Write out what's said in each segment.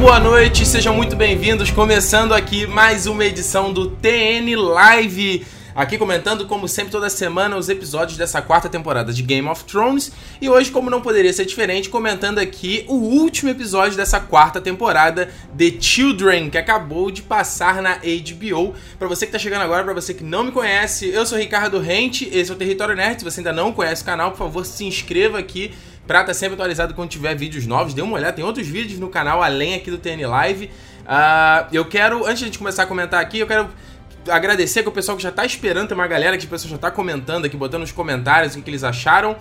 boa noite, sejam muito bem-vindos. Começando aqui mais uma edição do TN Live. Aqui comentando, como sempre, toda semana os episódios dessa quarta temporada de Game of Thrones. E hoje, como não poderia ser diferente, comentando aqui o último episódio dessa quarta temporada, The Children, que acabou de passar na HBO. Para você que tá chegando agora, para você que não me conhece, eu sou Ricardo Rente, esse é o Território Nerd. Se você ainda não conhece o canal, por favor, se inscreva aqui pra estar sempre atualizado quando tiver vídeos novos. Dê uma olhada, tem outros vídeos no canal além aqui do TN Live. Uh, eu quero, antes de começar a comentar aqui, eu quero agradecer que o pessoal que já tá esperando, tem uma galera que o pessoal já tá comentando aqui, botando nos comentários o que eles acharam.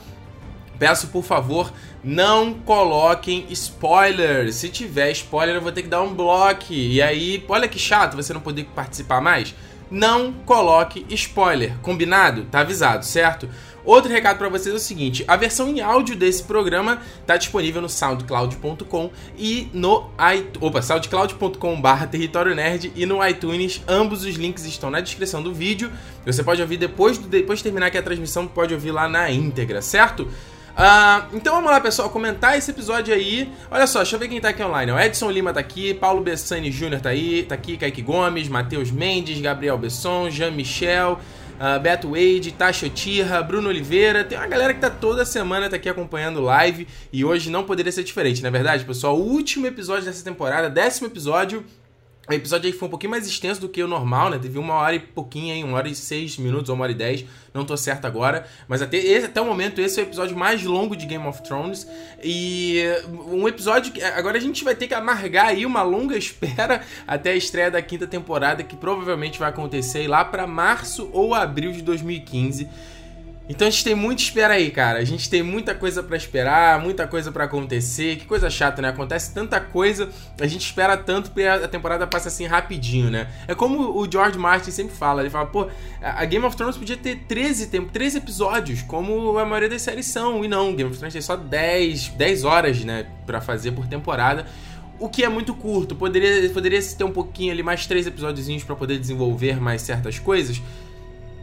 Peço, por favor, não coloquem spoilers. Se tiver spoiler, eu vou ter que dar um bloco. E aí, olha que chato você não poder participar mais. Não coloque spoiler, combinado? Tá avisado, certo? Outro recado para vocês é o seguinte: a versão em áudio desse programa está disponível no soundcloud.com e no Opa, soundcloud.com/barra Território Nerd e no iTunes. Ambos os links estão na descrição do vídeo. Você pode ouvir depois, depois de terminar aqui a transmissão, pode ouvir lá na íntegra, certo? Uh, então vamos lá, pessoal, comentar esse episódio aí. Olha só, deixa eu ver quem tá aqui online. O Edson Lima tá aqui, Paulo Bessani Jr. tá aí, tá aqui, Kaique Gomes, Matheus Mendes, Gabriel Besson, Jean Michel uh, Beto Wade, Tasha Tirra, Bruno Oliveira. Tem uma galera que tá toda semana tá aqui acompanhando live e hoje não poderia ser diferente, não é verdade, pessoal? O último episódio dessa temporada, décimo episódio. O episódio aí foi um pouquinho mais extenso do que o normal, né? Teve uma hora e pouquinho aí, uma hora e seis minutos ou uma hora e dez, não tô certo agora. Mas até, esse, até o momento, esse é o episódio mais longo de Game of Thrones. E um episódio que agora a gente vai ter que amargar aí uma longa espera até a estreia da quinta temporada, que provavelmente vai acontecer lá para março ou abril de 2015. Então a gente tem muita espera aí, cara. A gente tem muita coisa para esperar, muita coisa para acontecer. Que coisa chata, né? Acontece tanta coisa, a gente espera tanto porque a temporada passa assim rapidinho, né? É como o George Martin sempre fala, ele fala, pô, a Game of Thrones podia ter 13, tem 13 episódios, como a maioria das séries são, e não, Game of Thrones tem só 10, 10 horas, né, para fazer por temporada. O que é muito curto, poderia, poderia ter um pouquinho ali, mais três episódios para poder desenvolver mais certas coisas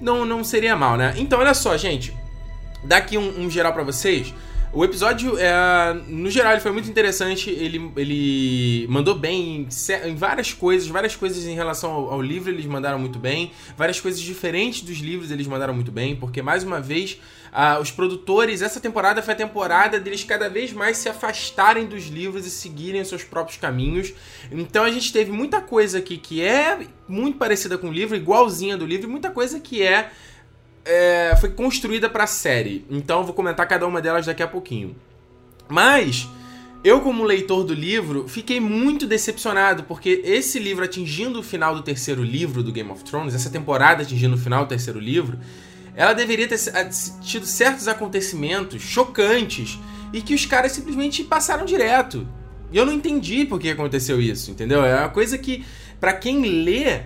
não, não seria mal, né? Então, olha só, gente. Daqui um, um geral para vocês. O episódio, é, no geral, ele foi muito interessante. Ele, ele mandou bem em, em várias coisas, várias coisas em relação ao, ao, livro eles mandaram muito bem, várias coisas diferentes dos livros eles mandaram muito bem, porque mais uma vez os produtores, essa temporada foi a temporada deles cada vez mais se afastarem dos livros e seguirem seus próprios caminhos. Então a gente teve muita coisa aqui que é muito parecida com o livro, igualzinha do livro, e muita coisa que é, é foi construída para a série. Então eu vou comentar cada uma delas daqui a pouquinho. Mas eu, como leitor do livro, fiquei muito decepcionado, porque esse livro atingindo o final do terceiro livro do Game of Thrones, essa temporada atingindo o final do terceiro livro, ela deveria ter tido certos acontecimentos chocantes e que os caras simplesmente passaram direto. E eu não entendi por que aconteceu isso, entendeu? É uma coisa que, para quem lê,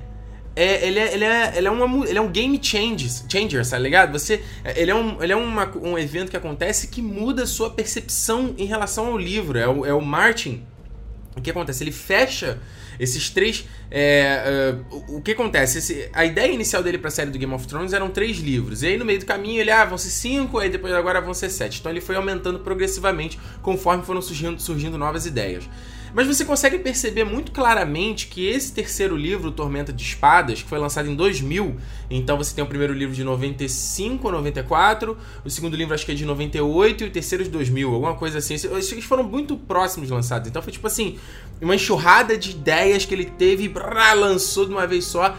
é, ele, é, ele, é, ele, é uma, ele é um game changes, changer, tá ligado? Você, ele é, um, ele é uma, um evento que acontece que muda a sua percepção em relação ao livro. É o, é o Martin. O que acontece? Ele fecha esses três. É, uh, o que acontece? Esse, a ideia inicial dele para a série do Game of Thrones eram três livros. E aí no meio do caminho ele, ah, vão ser cinco, aí depois agora vão ser sete. Então ele foi aumentando progressivamente conforme foram surgindo, surgindo novas ideias. Mas você consegue perceber muito claramente que esse terceiro livro, Tormenta de Espadas, que foi lançado em 2000, então você tem o primeiro livro de 95 ou 94, o segundo livro acho que é de 98 e o terceiro de 2000, alguma coisa assim. Esses foram muito próximos lançados, então foi tipo assim, uma enxurrada de ideias que ele teve e brá, lançou de uma vez só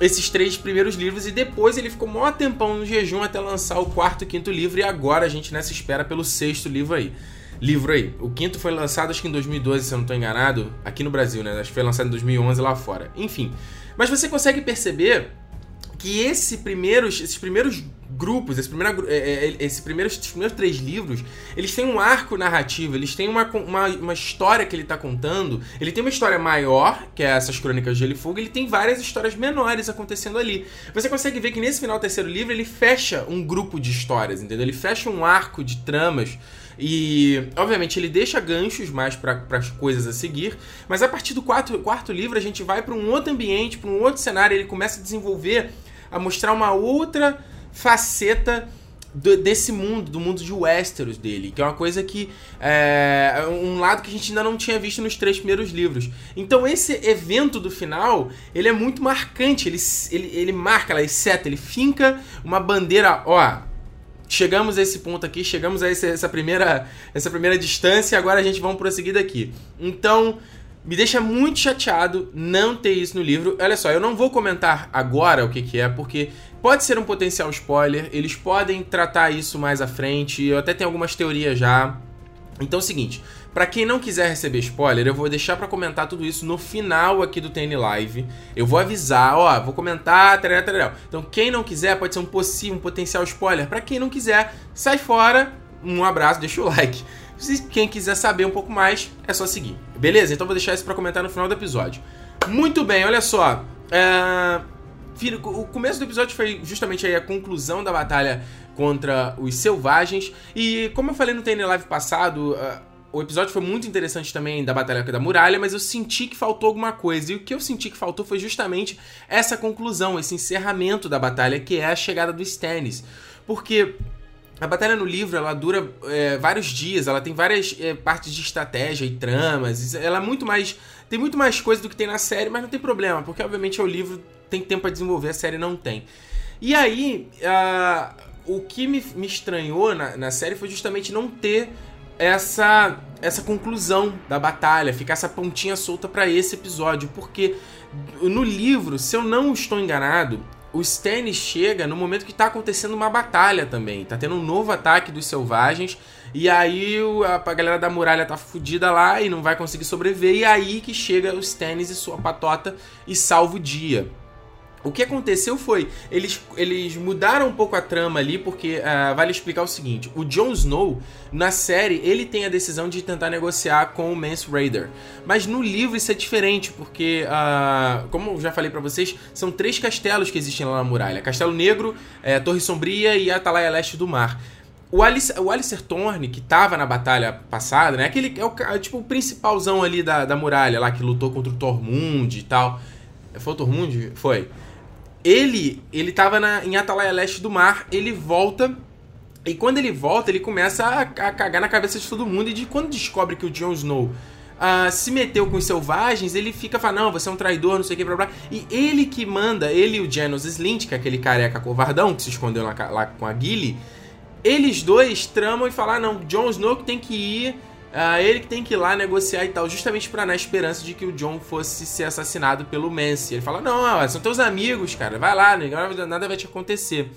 esses três primeiros livros e depois ele ficou maior tempão no jejum até lançar o quarto e quinto livro e agora a gente nessa espera pelo sexto livro aí livro aí. O quinto foi lançado acho que em 2012, se eu não estou enganado, aqui no Brasil, né? Acho que foi lançado em 2011 lá fora. Enfim. Mas você consegue perceber que esse primeiros, esses primeiros grupos, esse primeiro, é, é, esse primeiros, esses primeiros três livros, eles têm um arco narrativo, eles têm uma, uma, uma história que ele está contando. Ele tem uma história maior, que é essas crônicas de Gelo e Fogo, ele tem várias histórias menores acontecendo ali. Você consegue ver que nesse final do terceiro livro ele fecha um grupo de histórias, entendeu? Ele fecha um arco de tramas e, obviamente, ele deixa ganchos mais para as coisas a seguir, mas a partir do quarto, quarto livro a gente vai para um outro ambiente, para um outro cenário, ele começa a desenvolver, a mostrar uma outra faceta desse mundo, do mundo de Westeros dele, que é uma coisa que é um lado que a gente ainda não tinha visto nos três primeiros livros. Então esse evento do final, ele é muito marcante, ele, ele, ele marca, ele seta, ele finca uma bandeira, ó, chegamos a esse ponto aqui, chegamos a esse, essa primeira essa primeira distância, agora a gente vamos prosseguir daqui. Então, me deixa muito chateado não ter isso no livro. Olha só, eu não vou comentar agora o que, que é, porque pode ser um potencial spoiler, eles podem tratar isso mais à frente, eu até tenho algumas teorias já. Então é o seguinte, para quem não quiser receber spoiler, eu vou deixar para comentar tudo isso no final aqui do TN Live. Eu vou avisar, ó, vou comentar, tarará, tarará. Então quem não quiser pode ser um possível, um potencial spoiler. Para quem não quiser, sai fora. Um abraço, deixa o like. Se quem quiser saber um pouco mais, é só seguir. Beleza? Então vou deixar isso para comentar no final do episódio. Muito bem, olha só. É... O começo do episódio foi justamente aí a conclusão da batalha contra os selvagens. E como eu falei no TN Live passado, uh, o episódio foi muito interessante também da Batalha da Muralha, mas eu senti que faltou alguma coisa. E o que eu senti que faltou foi justamente essa conclusão, esse encerramento da batalha, que é a chegada do Stannis. Porque a batalha no livro ela dura é, vários dias, ela tem várias é, partes de estratégia e tramas. Ela é muito mais. Tem muito mais coisa do que tem na série, mas não tem problema, porque obviamente é o livro, tem tempo para desenvolver, a série não tem. E aí, uh, o que me, me estranhou na, na série foi justamente não ter essa essa conclusão da batalha, ficar essa pontinha solta para esse episódio, porque no livro, se eu não estou enganado, o Stannis chega no momento que tá acontecendo uma batalha também. Tá tendo um novo ataque dos selvagens. E aí a, galera da muralha tá fudida lá e não vai conseguir sobreviver. E aí que chega o Stannis e sua patota e salva o dia. O que aconteceu foi, eles, eles mudaram um pouco a trama ali, porque uh, vale explicar o seguinte: o Jon Snow, na série, ele tem a decisão de tentar negociar com o Mance Raider. Mas no livro isso é diferente, porque, uh, como eu já falei para vocês, são três castelos que existem lá na muralha: Castelo Negro, é, Torre Sombria e Atalaia Leste do Mar. O, Alice, o Alistair Thorne, que tava na batalha passada, né? Aquele é o é, tipo o principalzão ali da, da muralha lá, que lutou contra o Tormund e tal. Foi o Tormund? Foi. Ele, ele tava na, em Atalaia Leste do Mar, ele volta e quando ele volta, ele começa a, a, cagar na cabeça de todo mundo. E de, quando descobre que o Jon Snow uh, se meteu com os selvagens, ele fica falando: Não, você é um traidor, não sei o que, blá blá. E ele que manda, ele e o Janos Slint, que é aquele careca covardão que se escondeu lá, lá com a Gilly, eles dois tramam e falam: ah, Não, Jon Snow que tem que ir Uh, ele que tem que ir lá negociar e tal, justamente para na esperança de que o John fosse ser assassinado pelo Mance. Ele fala: Não, são teus amigos, cara, vai lá, nada vai te acontecer.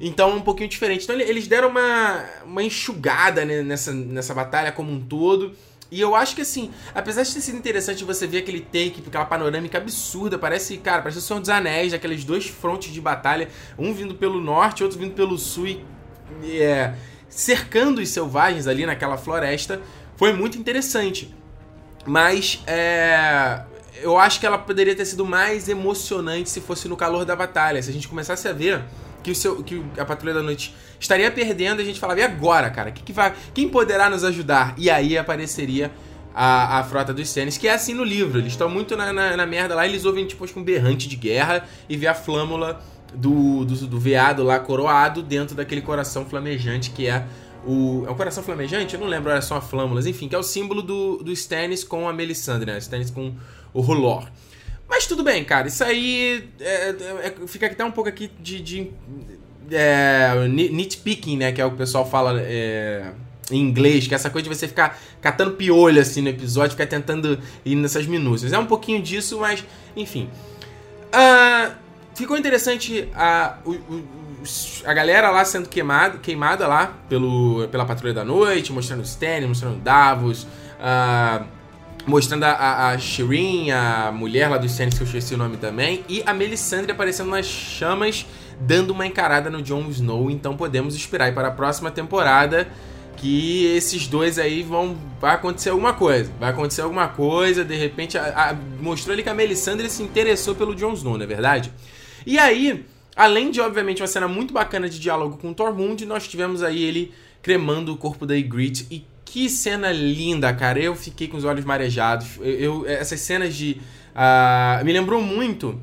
Então, um pouquinho diferente. Então, eles deram uma, uma enxugada né, nessa, nessa batalha como um todo. E eu acho que assim, apesar de ter sido interessante você ver aquele take, aquela panorâmica absurda, parece, cara, parece o Senhor dos Anéis, aqueles dois frontes de batalha, um vindo pelo norte, outro vindo pelo sul e é, cercando os selvagens ali naquela floresta foi muito interessante. Mas é, eu acho que ela poderia ter sido mais emocionante se fosse no calor da batalha. Se a gente começasse a ver que, o seu, que a Patrulha da Noite estaria perdendo, a gente falava, e agora, cara? Que que vai, quem poderá nos ajudar? E aí apareceria a, a frota dos Stannis, que é assim no livro. Eles estão muito na, na, na, merda lá, eles ouvem tipo um berrante de guerra e vê a flâmula do, do, do veado lá coroado dentro daquele coração flamejante que é o, é um coração flamejante? Eu não lembro, era só flâmulas. Enfim, que é o símbolo do, do Stannis com a Melisandre, né? Stannis com o Rolor. Mas tudo bem, cara. Isso aí é, é, fica até um pouco aqui de, de é, nitpicking, né? Que é o que o pessoal fala é, em inglês, que é essa coisa de você ficar catando piolho assim no episódio, ficar tentando ir nessas minúcias. É um pouquinho disso, mas enfim. Uh, ficou interessante a, o, o, a galera lá sendo queimada, queimada lá pelo, pela Patrulha da Noite, mostrando o Stanley, mostrando o Davos, uh, mostrando a, a Shireen, a mulher lá dos Stanley, que eu esqueci o nome também, e a Melisandre aparecendo nas chamas, dando uma encarada no Jon Snow. Então podemos esperar para a próxima temporada que esses dois aí vão. Vai acontecer alguma coisa. Vai acontecer alguma coisa, de repente. A, a, mostrou ali que a Melisandre se interessou pelo Jon Snow, não é verdade? E aí. Além de, obviamente, uma cena muito bacana de diálogo com o Tormund, nós tivemos aí ele cremando o corpo da Ygritte e que cena linda, cara. Eu fiquei com os olhos marejados. Eu, eu essas cenas de. Uh, me lembrou muito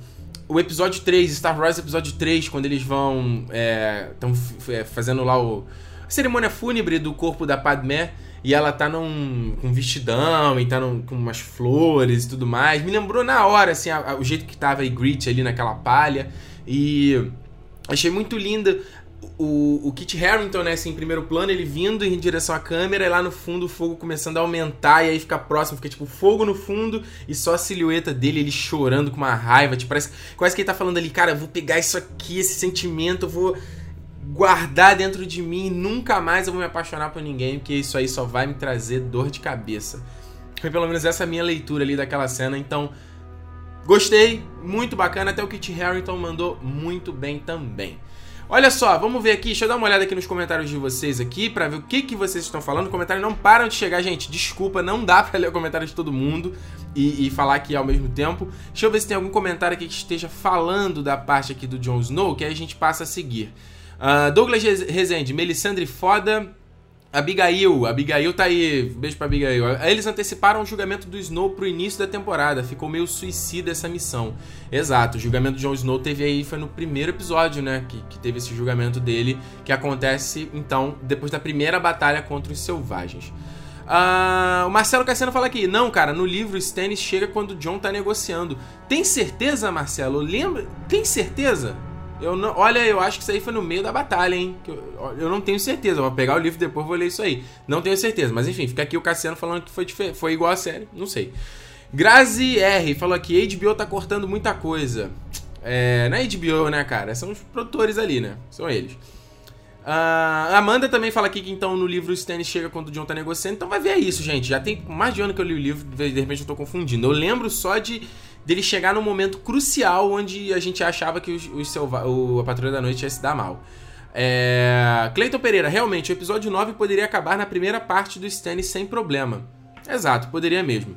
o episódio 3, Star Wars episódio 3, quando eles vão. Estão é, fazendo lá o. A cerimônia fúnebre do corpo da Padmé. E ela tá num com um vestidão e tá num, com umas flores e tudo mais. Me lembrou na hora, assim, a, a, o jeito que tava a Grit ali naquela palha. E achei muito linda o, o Kit Harington, né, assim, em primeiro plano, ele vindo em direção à câmera, e lá no fundo o fogo começando a aumentar, e aí fica próximo, fica tipo fogo no fundo, e só a silhueta dele, ele chorando com uma raiva, tipo, parece, parece que ele tá falando ali, cara, vou pegar isso aqui, esse sentimento, eu vou guardar dentro de mim e nunca mais eu vou me apaixonar por ninguém, porque isso aí só vai me trazer dor de cabeça. Foi pelo menos essa minha leitura ali daquela cena, então gostei, muito bacana, até o Kit Harington mandou muito bem também. Olha só, vamos ver aqui, deixa eu dar uma olhada aqui nos comentários de vocês aqui para ver o que, que vocês estão falando. Os comentários não param de chegar, gente. Desculpa, não dá para ler o comentário de todo mundo e, e, falar aqui ao mesmo tempo. Deixa eu ver se tem algum comentário aqui que esteja falando da parte aqui do Jon Snow, que aí a gente passa a seguir. Uh, Douglas Rezende, Melisandre foda. Abigail, Abigail tá aí. Beijo pra Abigail. Eles anteciparam o julgamento do Snow pro início da temporada. Ficou meio suicida essa missão. Exato, o julgamento de Jon Snow teve aí, foi no primeiro episódio, né? Que, que teve esse julgamento dele, que acontece, então, depois da primeira batalha contra os selvagens. Uh, o Marcelo Cassiano fala aqui: Não, cara, no livro Stannis chega quando o John tá negociando. Tem certeza, Marcelo? Lembra? Tem certeza? Eu não, olha, eu acho que isso aí foi no meio da batalha, hein? Eu, eu não tenho certeza. Eu vou pegar o livro depois vou ler isso aí. Não tenho certeza. Mas enfim, fica aqui o Cassiano falando que foi, foi igual a série. Não sei. Grazi R falou aqui: HBO tá cortando muita coisa. É, não é HBO, né, cara? São os produtores ali, né? São eles. Uh, Amanda também fala aqui que então no livro o Stannis chega quando o John tá negociando. Então vai ver isso, gente. Já tem mais de ano que eu li o livro, de repente eu tô confundindo. Eu lembro só de dele chegar num momento crucial onde a gente achava que os, os selva o, a Patrulha da Noite ia se dar mal. É... Cleiton Pereira, realmente, o episódio 9 poderia acabar na primeira parte do Stannis sem problema. Exato, poderia mesmo.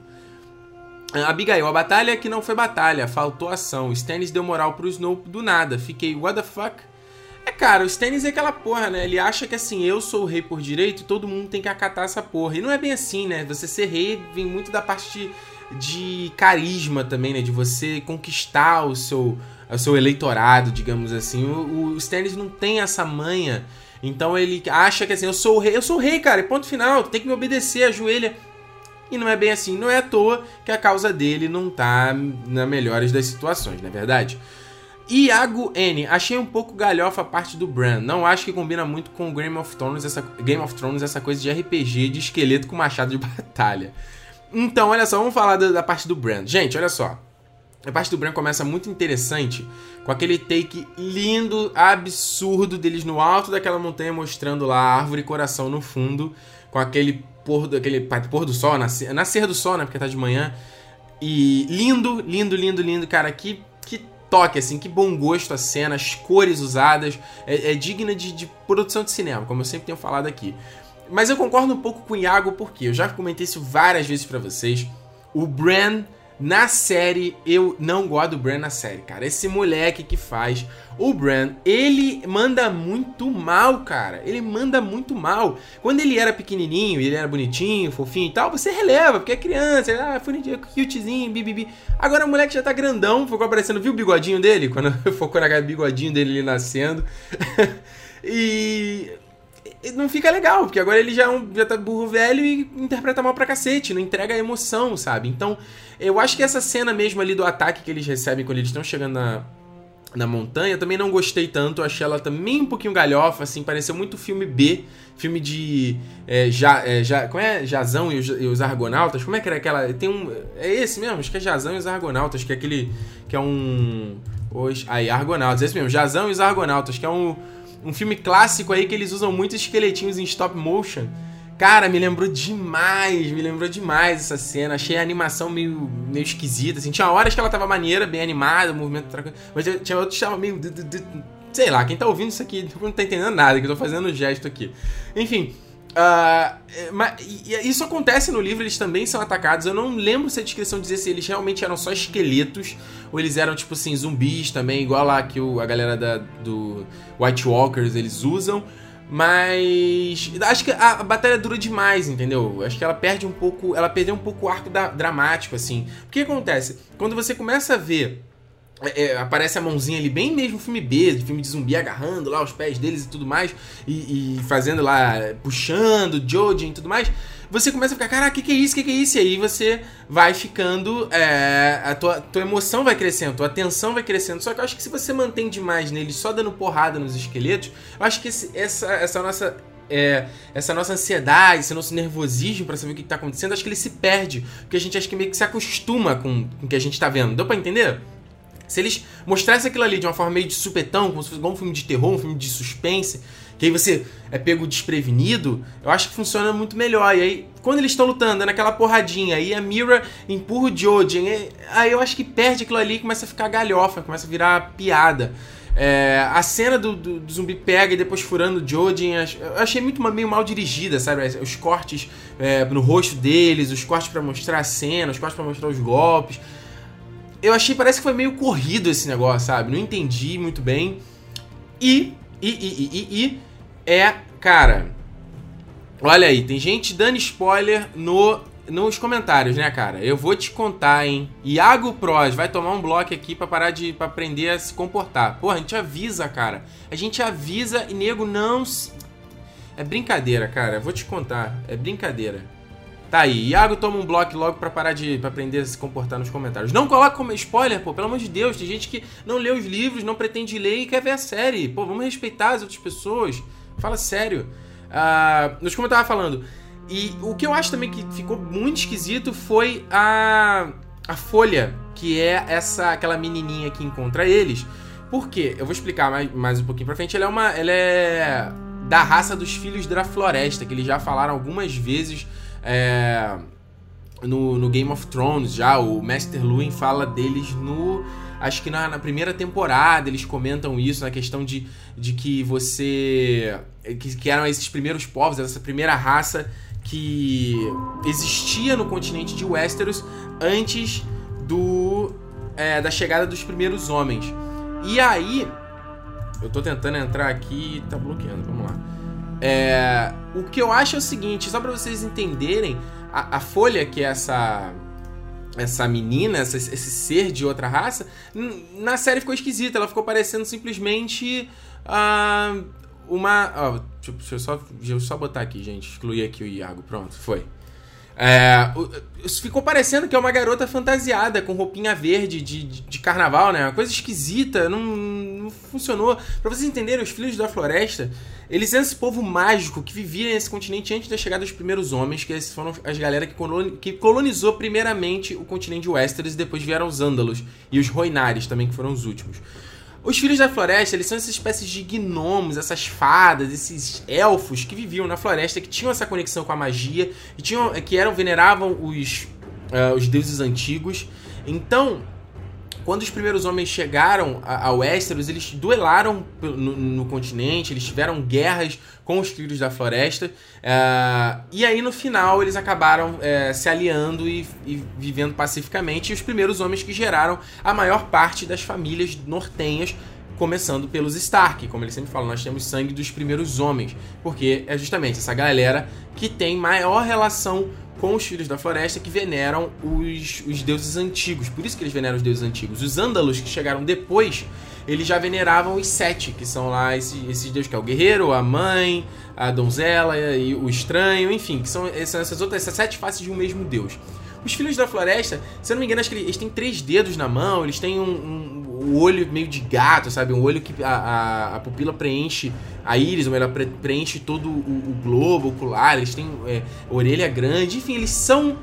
Abigail, a batalha que não foi batalha, faltou ação. Stannis deu moral pro Snow do nada. Fiquei, what the fuck? É, cara, o Stannis é aquela porra, né? Ele acha que assim, eu sou o rei por direito e todo mundo tem que acatar essa porra. E não é bem assim, né? Você ser rei vem muito da parte de de carisma também, né? De você conquistar o seu, o seu eleitorado, digamos assim. O, o Stannis não tem essa manha. Então ele acha que assim, eu sou o rei, eu sou o rei, cara, ponto final, tem que me obedecer, ajoelha. E não é bem assim, não é à toa que a causa dele não tá na melhores das situações, não é verdade? Iago N, achei um pouco galhofa a parte do Bran. Não acho que combina muito com Game of Thrones, essa Game of Thrones, essa coisa de RPG de esqueleto com machado de batalha. Então, olha só, vamos falar da, da parte do Bran. Gente, olha só. A parte do Bran começa muito interessante com aquele take lindo, absurdo deles no alto daquela montanha mostrando lá a árvore coração no fundo, com aquele pôr do, aquele pôr do sol, nascer, nascer do sol, né, porque tá de manhã. E lindo, lindo, lindo, lindo, cara, que, que toque, assim, que bom gosto a cena, as cores usadas, é, é digna de, de produção de cinema, como eu sempre tenho falado aqui. Mas eu concordo um pouco com o Iago, porque eu já comentei isso várias vezes para vocês. O Bran na série, eu não gosto do Bran na série, cara. Esse moleque que faz o Bran, ele manda muito mal, cara. Ele manda muito mal. Quando ele era pequenininho, ele era bonitinho, fofinho e tal, você releva, porque é criança, ah, bonitinho, cutezinho, bibibi. Agora o moleque já tá grandão, ficou aparecendo, viu o bigodinho dele? Quando focou na bigodinho dele nascendo. e não fica legal, porque agora ele já, é um, já tá burro velho e interpreta mal pra cacete, não entrega a emoção, sabe? Então, eu acho que essa cena mesmo ali do ataque que eles recebem quando eles estão chegando na, na montanha, também não gostei tanto, achei ela também um pouquinho galhofa, assim, pareceu muito filme B, filme de. É, ja, é, ja, como é? Jazão e os, e os, Argonautas? Como é que era aquela. Tem um. É esse mesmo? Acho que é Jazão e os Argonautas, que é aquele. que é um. Os, aí, Argonautas, esse mesmo, Jazão e os Argonautas, que é um um filme clássico aí que eles usam muitos esqueletinhos em stop motion. Cara, me lembrou demais, me lembrou demais essa cena. Achei a animação meio, meio esquisita, assim. Tinha horas que ela tava maneira, bem animada, movimento... Mas tinha outros que estavam meio... Sei lá, quem tá ouvindo isso aqui não tá entendendo nada, que eu tô fazendo gesto aqui. Enfim, Uh, mas, isso acontece no livro, eles também são atacados. Eu não lembro se a descrição dizia se eles realmente eram só esqueletos ou eles eram, tipo assim, zumbis também, igual lá que o, a galera da, do White Walkers eles usam. Mas acho que a, a, batalha dura demais, entendeu? Acho que ela perde um pouco. Ela perdeu um pouco o arco da, dramático, assim. O que acontece? Quando você começa a ver é, é, aparece a mãozinha ali, bem mesmo filme B, de filme de zumbi, agarrando lá os pés deles e tudo mais, e, e fazendo lá, puxando, Jojen e tudo mais. Você começa a ficar, caraca, o que, que é isso? O que, que é isso? E aí você vai ficando. É, a tua, tua emoção vai crescendo, tua atenção vai crescendo. Só que eu acho que se você mantém demais neles só dando porrada nos esqueletos, eu acho que esse, essa, essa nossa é, essa nossa ansiedade, esse nosso nervosismo para saber o que está acontecendo, acho que ele se perde. Porque a gente acho que meio que se acostuma com, com o que a gente está vendo. Deu para entender? Se eles mostrassem aquilo ali de uma forma meio de supetão, como se fosse um filme de terror, um filme de suspense, que aí você é pego desprevenido, eu acho que funciona muito melhor. E aí, quando eles estão lutando, é naquela porradinha, aí a Mira empurra o Jojen, aí eu acho que perde aquilo ali e começa a ficar galhofa, começa a virar piada. É, a cena do, do, do, zumbi pega e depois furando o Jojen, eu achei muito meio mal dirigida, sabe? Os cortes é, no rosto deles, os cortes para mostrar a cena, os cortes para mostrar os golpes eu achei, parece que foi meio corrido esse negócio, sabe? Não entendi muito bem. E, e, e, e, e, é, cara. Olha aí, tem gente dando spoiler no, nos comentários, né, cara? Eu vou te contar, hein? Iago Pros vai tomar um bloco aqui para parar de. pra aprender a se comportar. Porra, a gente avisa, cara. A gente avisa e nego não. É brincadeira, cara. Eu vou te contar. É brincadeira. Tá aí, Iago toma um bloco logo pra parar de pra aprender a se comportar nos comentários. Não coloca como spoiler, pô, pelo amor de Deus. Tem gente que não lê os livros, não pretende ler e quer ver a série. Pô, vamos respeitar as outras pessoas. Fala sério. Ah, nos como eu tava falando. E o que eu acho também que ficou muito esquisito foi a, a Folha, que é essa aquela menininha que encontra eles. Por quê? Eu vou explicar mais, mais um pouquinho pra frente. Ela é uma. Ela é da raça dos filhos da floresta, que eles já falaram algumas vezes é, no, no, Game of Thrones já, o Master Luwin fala deles no. Acho que na, na, primeira temporada eles comentam isso, na questão de, de que você. Que, que eram esses primeiros povos, essa primeira raça que existia no continente de Westeros antes do é, da chegada dos primeiros homens. E aí, eu tô tentando entrar aqui e tá bloqueando, vamos lá. É, o que eu acho é o seguinte, só para vocês entenderem, a, a, Folha, que é essa essa menina, essa, esse ser de outra raça, na série ficou esquisita. Ela ficou parecendo simplesmente uh, uma. Deixa, eu só, deixa eu só botar aqui, gente. Excluir aqui o Iago. Pronto, foi. É, ficou parecendo que é uma garota fantasiada, com roupinha verde de, de, de carnaval, né? Uma coisa esquisita, não, não, funcionou. Pra vocês entenderem, os Filhos da Floresta, eles eram esse povo mágico que vivia nesse continente antes da chegada dos primeiros homens, que esses foram as galera que, que colonizou primeiramente o continente de Westeros e depois vieram os Ândalos e os Roinares também, que foram os últimos. Os filhos da floresta, eles são essas espécies de gnomos, essas fadas, esses elfos que viviam na floresta, que tinham essa conexão com a magia, e tinham, que eram veneravam os, uh, os deuses antigos. Então, quando os primeiros homens chegaram a, a Westeros, eles duelaram no, no, continente, eles tiveram guerras com os filhos da floresta. Uh, e aí, no final, eles acabaram uh, se aliando e, e, vivendo pacificamente. E os primeiros homens que geraram a maior parte das famílias nortenhas, começando pelos Stark. Como eles sempre falam, nós temos sangue dos primeiros homens. Porque é justamente essa galera que tem maior relação com os filhos da floresta que veneram os, os deuses antigos. Por isso que eles veneram os deuses antigos. Os ândalos que chegaram depois, eles já veneravam os sete, que são lá esses, esses deuses que é o guerreiro, a mãe, a donzela e o estranho, enfim, que são, são essas outras essas sete faces de um mesmo deus. Os filhos da floresta, se eu não me engano, acho que eles têm três dedos na mão, eles têm um, um o olho meio de gato, sabe? Um olho que a, a, a pupila preenche a íris, ou ela preenche todo o, o globo ocular, eles têm é, orelha grande, enfim, eles são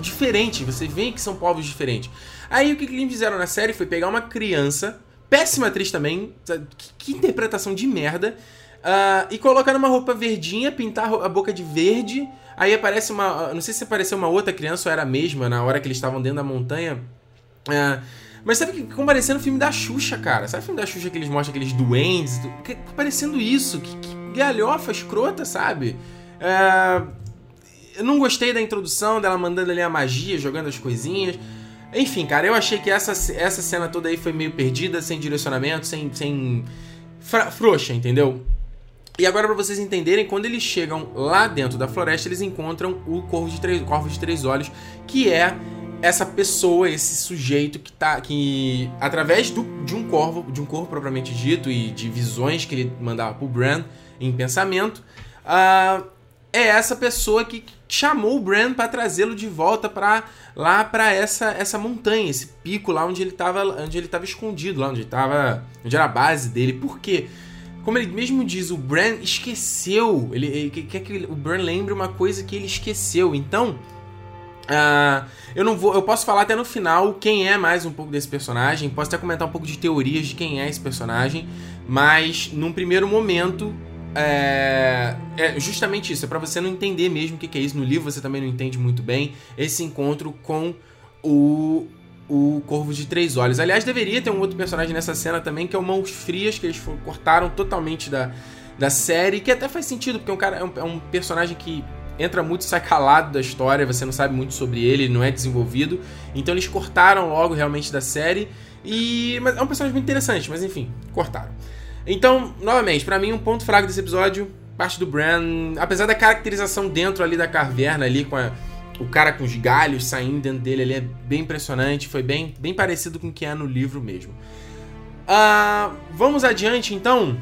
diferentes, você vê que são povos diferentes. Aí o que, que eles fizeram na série foi pegar uma criança, péssima atriz também, que, que interpretação de merda, uh, e colocar numa roupa verdinha, pintar a boca de verde, aí aparece uma, não sei se apareceu uma outra criança ou era a mesma, na hora que eles estavam dentro da montanha, uh, mas sabe que ficou parecendo o filme da Xuxa, cara. Sabe o filme da Xuxa que eles mostram aqueles duendes? Que, parecendo isso. Que, que galhofa escrota, sabe? É... Eu não gostei da introdução dela mandando ali a magia, jogando as coisinhas. Enfim, cara, eu achei que essa, essa cena toda aí foi meio perdida, sem direcionamento, sem. sem... frouxa, entendeu? E agora, para vocês entenderem, quando eles chegam lá dentro da floresta, eles encontram o Corvo de Três, Corvo de Três Olhos, que é essa pessoa, esse sujeito que tá. que. através do, de um corvo, de um corpo propriamente dito, e de visões que ele mandava pro Bran em pensamento, uh, é essa pessoa que chamou o Bran para trazê-lo de volta para lá para essa essa montanha, esse pico lá onde ele estava onde ele tava escondido, lá onde ele tava, onde era a base dele. Por quê? Como ele mesmo diz, o Bran esqueceu. Ele, ele quer que o Bran lembre uma coisa que ele esqueceu. Então, Uh, eu não vou. Eu posso falar até no final quem é mais um pouco desse personagem. Posso até comentar um pouco de teorias de quem é esse personagem. Mas num primeiro momento. É, é justamente isso, é para você não entender mesmo o que, que é isso. No livro você também não entende muito bem esse encontro com o, o Corvo de Três Olhos. Aliás, deveria ter um outro personagem nessa cena também, que é o Mãos Frias, que eles cortaram totalmente da, da série, que até faz sentido, porque é um, cara, é um, é um personagem que entra muito e sai calado da história, você não sabe muito sobre ele, não é desenvolvido. Então eles cortaram logo realmente da série. E. Mas é um personagem muito interessante, mas enfim, cortaram. Então, novamente, para mim, um ponto fraco desse episódio, parte do Bran. Apesar da caracterização dentro ali da caverna, ali, com a, o cara com os galhos saindo dentro dele ali, é bem impressionante. Foi bem, bem parecido com o que é no livro mesmo. Uh, vamos adiante então.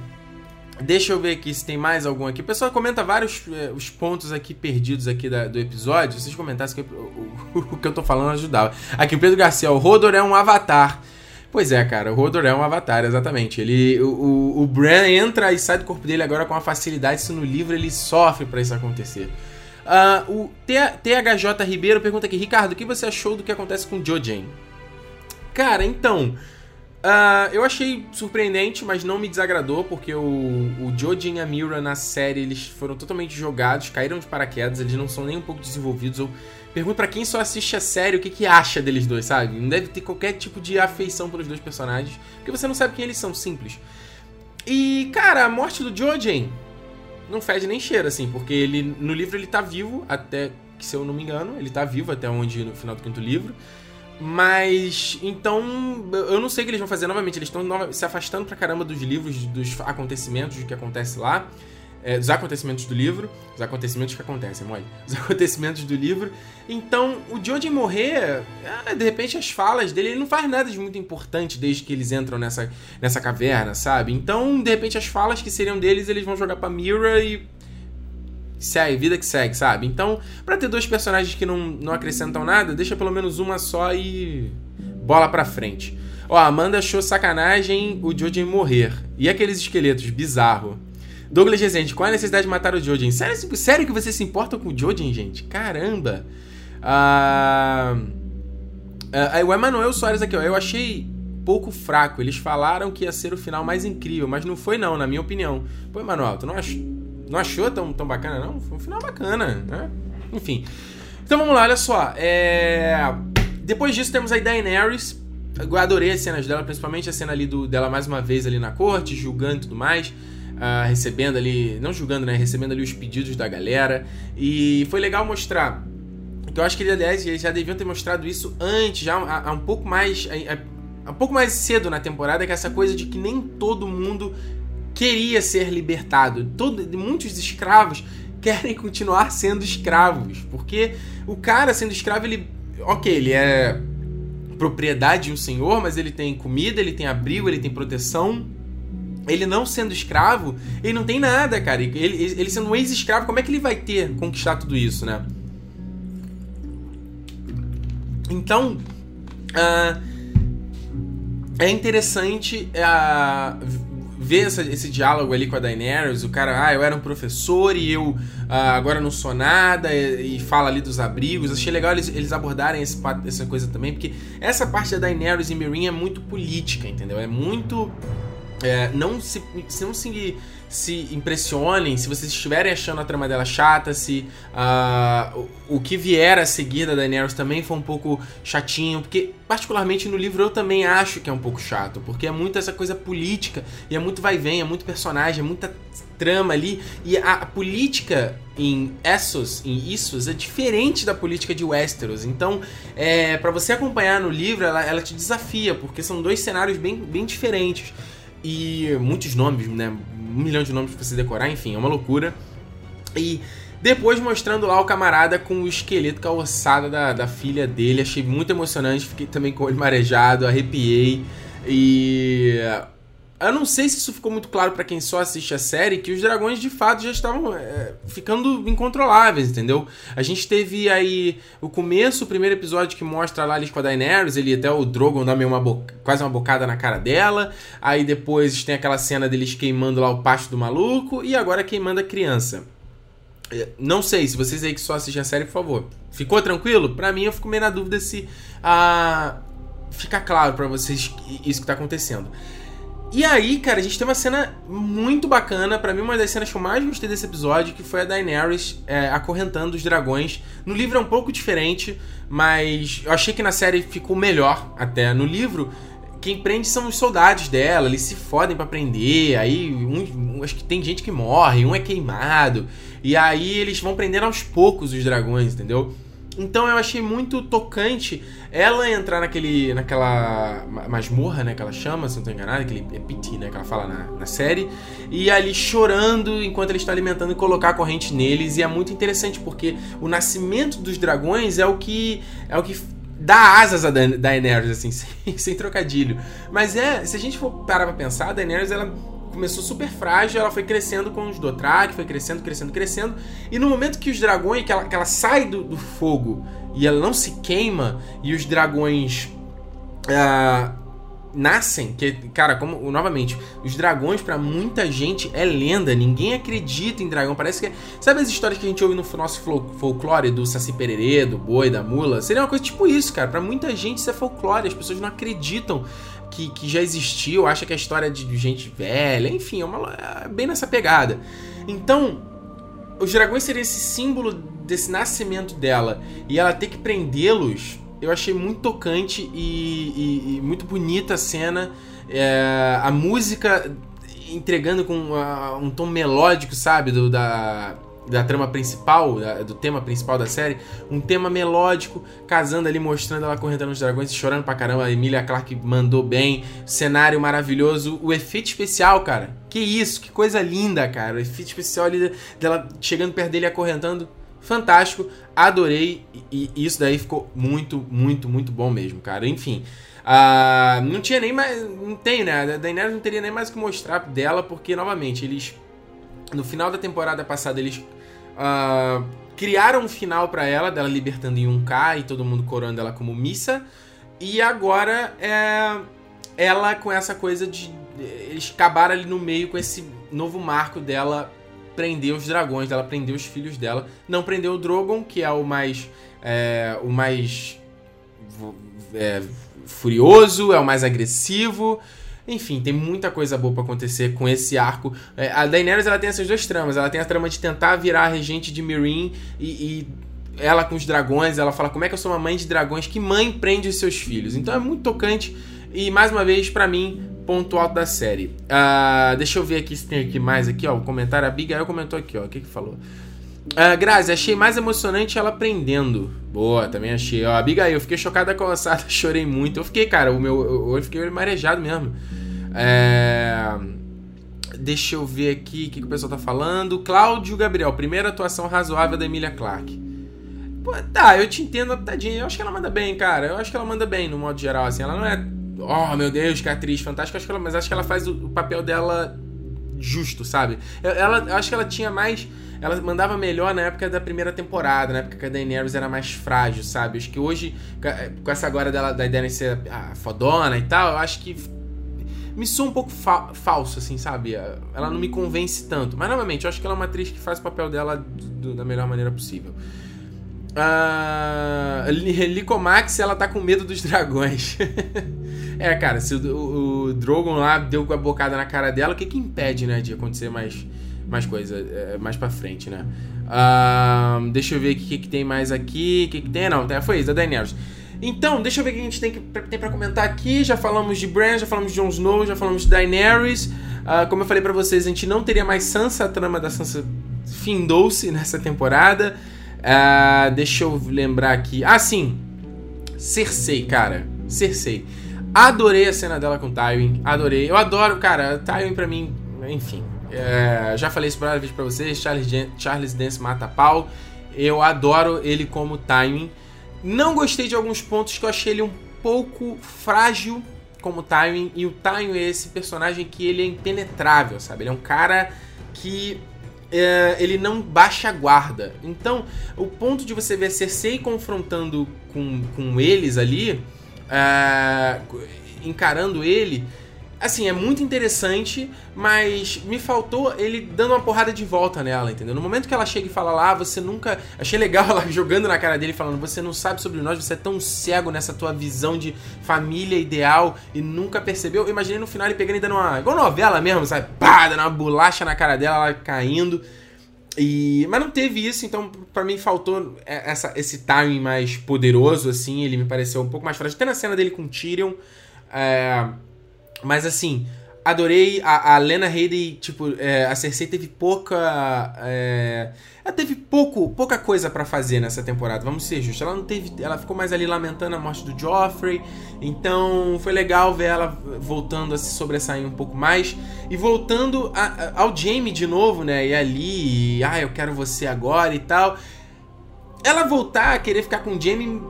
Deixa eu ver aqui se tem mais algum aqui. O pessoal comenta vários eh, os pontos aqui perdidos aqui da, do episódio. Se vocês comentassem que o, o, o, que eu tô falando ajudava. Aqui o Pedro Garcia, o Rodor é um avatar. Pois é, cara, o Rodor é um avatar, exatamente. Ele, o, o, o Bran entra e sai do corpo dele agora com facilidade. Se no livro ele sofre para isso acontecer. Uh, o THJ Ribeiro pergunta aqui, Ricardo, o que você achou do que acontece com Jojen? Cara, então, Uh, eu achei surpreendente, mas não me desagradou, porque o, o Joji e a Mira na série eles foram totalmente jogados, caíram de paraquedas, eles não são nem um pouco desenvolvidos. Eu pergunto para quem só assiste a série o que, que acha deles dois, sabe? Não deve ter qualquer tipo de afeição pelos dois personagens, porque você não sabe quem eles são, simples. E, cara, a morte do Jojen não fede nem cheira, assim, porque ele no livro ele tá vivo, até que se eu não me engano, ele tá vivo até onde no final do quinto livro. Mas, então, eu não sei o que eles vão fazer novamente. Eles estão se afastando pra caramba dos livros, dos acontecimentos, do que acontece lá. É, dos acontecimentos do livro. Os acontecimentos que acontecem, mole. Os acontecimentos do livro. Então, o Jojen morrer, é, de repente as falas dele, ele não faz nada de muito importante desde que eles entram nessa, nessa caverna, sabe? Então, de repente as falas que seriam deles, eles vão jogar pra Mira e segue, vida que segue, sabe? Então, para ter dois personagens que não, não acrescentam nada, deixa pelo menos uma só e bola pra frente. Ó, Amanda achou sacanagem o Jojen morrer. E aqueles esqueletos, bizarro. Douglas Rezende, qual a necessidade de matar o Jojen? Sério, sério que você se importa com o Jojen, gente? Caramba! Ah, ah, o Emanuel Soares aqui, ó. Eu achei pouco fraco. Eles falaram que ia ser o final mais incrível, mas não foi não, na minha opinião. Pô, Emanuel, tu não acha não achou tão, tão bacana, não? Foi um final bacana, né? Enfim. Então vamos lá, olha só. É... Depois disso temos a Daenerys. Eu adorei as cenas dela, principalmente a cena ali do, dela mais uma vez ali na corte, julgando e tudo mais. Uh, recebendo ali, não julgando, né? Recebendo ali os pedidos da galera. E foi legal mostrar. Que eu acho que aliás, já deviam ter mostrado isso antes, já há, um pouco mais. Um pouco mais cedo na temporada, que é essa coisa de que nem todo mundo queria ser libertado. Todo, muitos escravos querem continuar sendo escravos, porque o cara sendo escravo, ele, ok, ele é propriedade de um senhor, mas ele tem comida, ele tem abrigo, ele tem proteção. Ele não sendo escravo, ele não tem nada, cara. Ele, ele sendo um ex-escravo, como é que ele vai ter conquistar tudo isso, né? Então, uh, é interessante uh, ver essa, esse diálogo ali com a Daenerys, o cara, ah, eu era um professor e eu ah, agora não sou nada, e, e, fala ali dos abrigos. Achei legal eles, eles abordarem esse, essa coisa também, porque essa parte da Daenerys e Meereen é muito política, entendeu? É muito. É, não se, não se se impressionem, se vocês estiverem achando a trama dela chata, se uh, o, o, que vier a seguir da Daenerys também foi um pouco chatinho, porque particularmente no livro eu também acho que é um pouco chato, porque é muito essa coisa política, e é muito vai vem, é muito personagem, é muita trama ali, e a, a política em Essos, em Issos, é diferente da política de Westeros, então é, para você acompanhar no livro, ela, ela te desafia, porque são dois cenários bem, bem diferentes e muitos nomes, né? Um milhão de nomes pra você decorar, enfim, é uma loucura. E Depois mostrando lá o camarada com o esqueleto com a ossada da, da filha dele. Achei muito emocionante, fiquei também com o olho marejado, arrepiei. E eu não sei se isso ficou muito claro para quem só assiste a série, que os dragões de fato já estavam é, ficando incontroláveis, entendeu? A gente teve aí o começo, o primeiro episódio que mostra lá eles com a Daenerys, ele até o Drogon dá meio uma boca, quase uma bocada na cara dela. Aí depois tem aquela cena deles queimando lá o pasto do maluco e agora queimando a criança. É, não sei, se vocês aí que só assistem a série, por favor. Ficou tranquilo? Pra mim eu fico meio na dúvida se ah, fica claro para vocês isso que tá acontecendo. E aí, cara, a gente tem uma cena muito bacana, para mim uma das cenas que eu mais gostei desse episódio, que foi a Daenerys é, acorrentando os dragões. No livro é um pouco diferente, mas eu achei que na série ficou melhor até. No livro, quem prende são os soldados dela, eles se fodem para prender, aí um, um, acho que tem gente que morre, um é queimado, e aí eles vão prendendo aos poucos os dragões, entendeu? Então eu achei muito tocante ela entrar naquele, naquela masmorra, né, que ela chama, se não tô enganado, aquele piti, né, que ela fala na, na série, e ali chorando enquanto ele está alimentando e colocar a corrente neles, e é muito interessante porque o nascimento dos dragões é o que é o que dá asas a Daenerys, assim, sem, sem trocadilho. Mas é, se a gente for parar pra pensar, a Daenerys, ela começou super frágil, ela foi crescendo com os Dothraki, foi crescendo, crescendo, crescendo. E no momento que os dragões, que ela, que ela sai do, do fogo e ela não se queima, e os dragões uh, nascem, que, cara, como novamente, os dragões para muita gente é lenda, ninguém acredita em dragão. Parece que. Sabe as histórias que a gente ouve no nosso folclore do Saci Pererê, do boi, da mula? Seria uma coisa tipo isso, cara. Para muita gente isso é folclore, as pessoas não acreditam que, que já existiu, acha que é história de gente velha, enfim, é, uma, é bem nessa pegada. Então, os dragões seriam esse símbolo desse nascimento dela e ela ter que prendê-los, eu achei muito tocante e, e, e muito bonita a cena. É, a música entregando com uh, um tom melódico, sabe? Do, da, da trama principal, da, do tema principal da série, um tema melódico, casando ali, mostrando ela correndo nos dragões, chorando pra caramba. A Emilia Clarke mandou bem, cenário maravilhoso, o efeito especial, cara. Que isso, que coisa linda, cara. O efeito especial ali dela chegando perto dele e acorrentando. Fantástico, adorei e, e isso daí ficou muito, muito, muito bom mesmo, cara. Enfim, uh, não tinha nem mais. Não tem, né? A Daenerys não teria nem mais o que mostrar dela, porque, novamente, eles no final da temporada passada, eles uh, criaram um final para ela, dela libertando em 1K e todo mundo coroando ela como missa. E agora é ela com essa coisa de. Eles acabaram ali no meio com esse novo marco dela prender os dragões, dela prender os filhos dela. Não prender o Drogon, que é o mais. É, o mais. É, furioso, é o mais agressivo. Enfim, tem muita coisa boa para acontecer com esse arco. É, a Daenerys ela tem essas duas tramas. Ela tem a trama de tentar virar a regente de Meereen e, e ela com os dragões, ela fala como é que eu sou uma mãe de dragões, que mãe prende os seus filhos. Então é muito tocante e mais uma vez para mim ponto alto da série. Uh, deixa eu ver aqui se tem aqui mais aqui, ó, o comentário. A Abigail comentou aqui, ó, o que que falou? Uh, Grazi, achei mais emocionante ela aprendendo. Boa, também achei. Ó, Abigail, eu fiquei chocada com a ossada, chorei muito. Eu fiquei, cara, o meu eu fiquei marejado mesmo. É... Deixa eu ver aqui o que, que, o pessoal tá falando. Cláudio Gabriel, primeira atuação razoável da Emilia Clarke. Pô, tá, eu te entendo, tadinha. Eu acho que ela manda bem, cara. Eu acho que ela manda bem, no modo geral, assim. Ela não é. Oh, meu Deus, que atriz fantástica. Acho que ela, mas acho que ela faz o papel dela justo, sabe? Ela, eu acho que ela tinha mais ela mandava melhor na época da primeira temporada, na época que a Daenerys era mais frágil, sabe? Acho que hoje, com essa agora dela, da Daenerys ser ah, fodona e tal, eu acho que me soa um pouco fa falso, assim, sabe? Ela não me convence tanto. Mas, novamente, eu acho que ela é uma atriz que faz o papel dela do, da melhor maneira possível. Uh, Licomax, ela tá com medo dos dragões. é, cara, se o, o, Drogon lá deu com a bocada na cara dela, o que que impede, né, de acontecer mais mais coisa é, mais pra frente, né? Uh, deixa eu ver o que, que tem mais aqui. O que, que tem? Não, foi isso, da Daenerys. Então, deixa eu ver o que a gente tem, que, tem pra comentar aqui. Já falamos de Bran, já falamos de Jon Snow, já falamos de Daenerys. Uh, como eu falei para vocês, a gente não teria mais Sansa, a trama da Sansa findou-se nessa temporada. Uh, deixa eu lembrar aqui. Ah, sim! Cersei, cara. Cersei. Adorei a cena dela com Tywin. Adorei. Eu adoro, cara. Tywin pra mim, enfim É, já falei isso várias vezes pra vocês. Charles, Charles Dance mata pau. Eu adoro ele como timing. Não gostei de alguns pontos que eu achei ele um pouco frágil como timing. E o timing é esse personagem que ele é impenetrável, sabe? Ele é um cara que é, ele não baixa a guarda. Então, o ponto de você ver Cersei confrontando com, com eles ali, é, encarando ele, assim, é muito interessante, mas me faltou ele dando uma porrada de volta nela, entendeu? No momento que ela chega e fala lá, você nunca. Achei legal ela jogando na cara dele, falando: Você não sabe sobre nós, você é tão cego nessa tua visão de família ideal e nunca percebeu. Eu imaginei no final ele pegando e dando uma. igual novela mesmo, sabe? Pá, dando uma bolacha na cara dela, ela caindo. E, mas não teve isso, então para mim faltou essa, esse timing mais poderoso, assim. Ele me pareceu um pouco mais frágil. Até na cena dele com Tyrion. É, mas assim, adorei a, a Lena Headey, tipo, é, a Cersei teve pouca. É, ela teve pouco, pouca coisa para fazer nessa temporada, vamos ser justos. Ela não teve. Ela ficou mais ali lamentando a morte do Joffrey. Então foi legal ver ela voltando a se sobressair um pouco mais. E voltando a, a, ao Jamie de novo, né? E ali, e, ah, eu quero você agora e tal. Ela voltar a querer ficar com o Jamie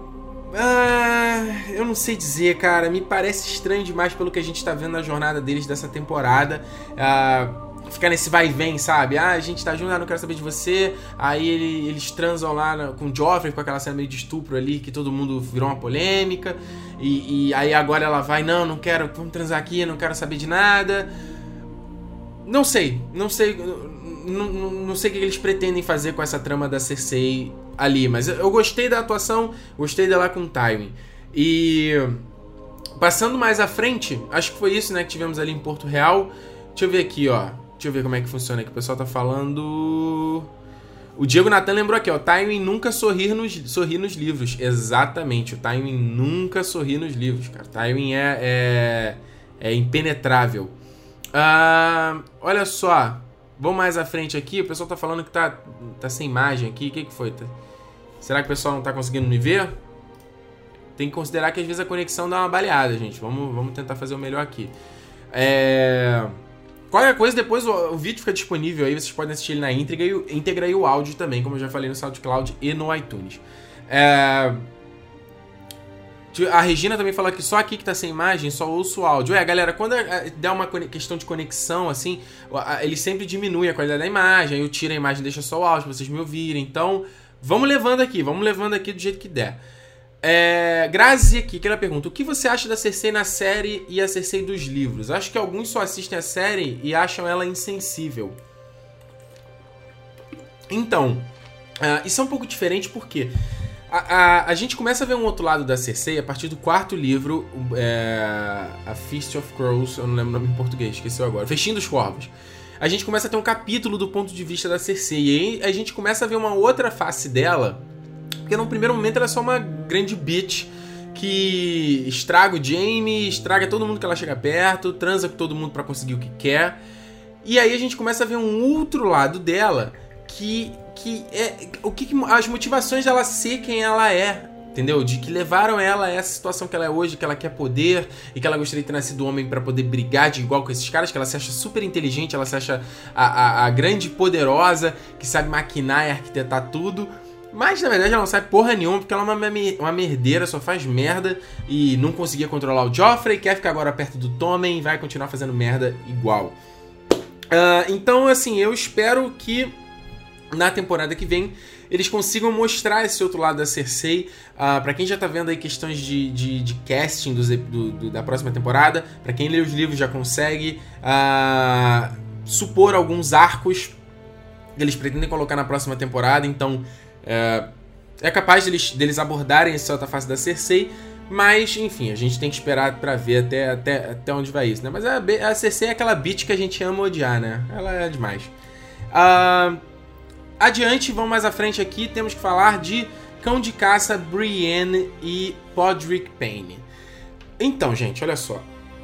ah, eu não sei dizer, cara. Me parece estranho demais pelo que a gente tá vendo na jornada deles dessa temporada. Ah, ficar nesse vai e vem, sabe? Ah, a gente tá junto, ah, não quero saber de você. Aí ele, eles transam lá no, com o Joffrey, com aquela cena meio de estupro ali, que todo mundo virou uma polêmica. E, e aí agora ela vai, não, não quero, vamos transar aqui, não quero saber de nada. Não sei, não sei. Não, não, não sei o que eles pretendem fazer com essa trama da Cersei ali. Mas eu gostei da atuação, gostei dela com timing. E passando mais à frente, acho que foi isso, né, que tivemos ali em Porto Real. Deixa eu ver aqui, ó. Deixa eu ver como é que funciona aqui. O pessoal tá falando. O Diego Natan lembrou aqui, ó. Timing nunca sorrir nos, sorrir nos livros. Exatamente. O timing nunca sorri nos livros, cara. Timing é, é, é impenetrável. Uh, olha só. Vamos mais à frente aqui. O pessoal tá falando que tá, tá sem imagem aqui. O que, que foi? Tá... Será que o pessoal não tá conseguindo me ver? Tem que considerar que às vezes a conexão dá uma baleada, gente. Vamos, vamos tentar fazer o melhor aqui. É... Qualquer coisa, depois o, o, vídeo fica disponível aí. Vocês podem assistir ele na íntegra e, íntegra e o áudio também, como eu já falei no SoundCloud e no iTunes. É... A Regina também fala que só aqui que tá sem imagem, só ouço o áudio. É, galera, quando dá uma questão de conexão, assim, ele sempre diminui a qualidade da imagem, aí eu tiro a imagem deixa só o áudio pra vocês me ouvirem. Então, vamos levando aqui, vamos levando aqui do jeito que der. É, Grazi aqui, que ela pergunta: O que você acha da Cersei na série e a Cersei dos livros? Acho que alguns só assistem a série e acham ela insensível. Então, uh, isso é um pouco diferente porque a, a, gente começa a ver um outro lado da Cersei a partir do quarto livro, é, A Feast of Crows, eu não lembro o nome em português, esqueci agora, Festim dos Corvos. A gente começa a ter um capítulo do ponto de vista da Cersei, e aí a gente começa a ver uma outra face dela, porque no primeiro momento ela é só uma grande bitch que estraga o Jaime, estraga todo mundo que ela chega perto, transa com todo mundo para conseguir o que quer. E aí a gente começa a ver um outro lado dela que que é o que, que as motivações dela ser quem ela é, entendeu? De que levaram ela a essa situação que ela é hoje, que ela quer poder e que ela gostaria de ter nascido homem para poder brigar de igual com esses caras, que ela se acha super inteligente, ela se acha a, a, a grande poderosa, que sabe maquinar e arquitetar tudo. Mas na verdade ela não sabe porra nenhuma, porque ela é uma, uma merdeira, só faz merda e não conseguia controlar o Joffrey, quer ficar agora perto do Tommen e vai continuar fazendo merda igual. Uh, então, assim, eu espero que na temporada que vem eles consigam mostrar esse outro lado da Cersei. Uh, ah, para quem já tá vendo aí questões de, de, de casting do, do, da próxima temporada, para quem lê os livros já consegue uh, supor alguns arcos que eles pretendem colocar na próxima temporada. Então uh, é capaz deles, deles abordarem essa outra face da Cersei. Mas, enfim, a gente tem que esperar para ver até, até, até onde vai isso, né? Mas a, a Cersei é aquela bitch que a gente ama odiar, né? Ela é demais. Uh, Adiante, vamos mais à frente aqui, temos que falar de Cão de Caça, Brienne e Podrick Payne. Então, gente, olha só.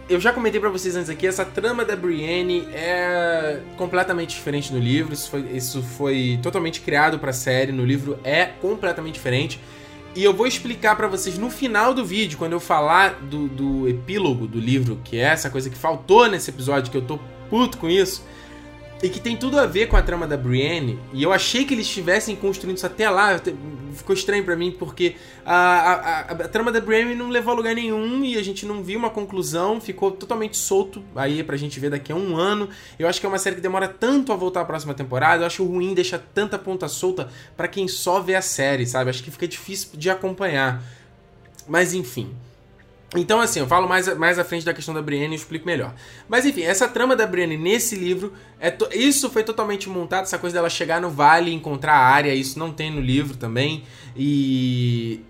Eu já comentei para vocês antes aqui, essa trama da Brienne é completamente diferente no livro. Isso foi, isso foi totalmente criado pra série. No livro é completamente diferente. E eu vou explicar para vocês no final do vídeo, quando eu falar do, do epílogo do livro, que é essa coisa que faltou nesse episódio, que eu tô puto com isso e que tem tudo a ver com a trama da Brienne. E eu achei que eles estivessem construindo isso até lá. Ficou estranho para mim, porque a, a, a, a, trama da Brienne não levou a lugar nenhum e a gente não viu uma conclusão. Ficou totalmente solto aí pra gente ver daqui a um ano. Eu acho que é uma série que demora tanto a voltar à próxima temporada. Eu acho ruim deixar tanta ponta solta para quem só vê a série, sabe? Acho que fica difícil de acompanhar. Mas enfim. Então, assim, eu falo mais, mais à frente da questão da Brienne e explico melhor. Mas, enfim, essa trama da Brienne nesse livro, é to... isso foi totalmente montado, essa coisa dela chegar no vale e encontrar a área, isso não tem no livro também. E.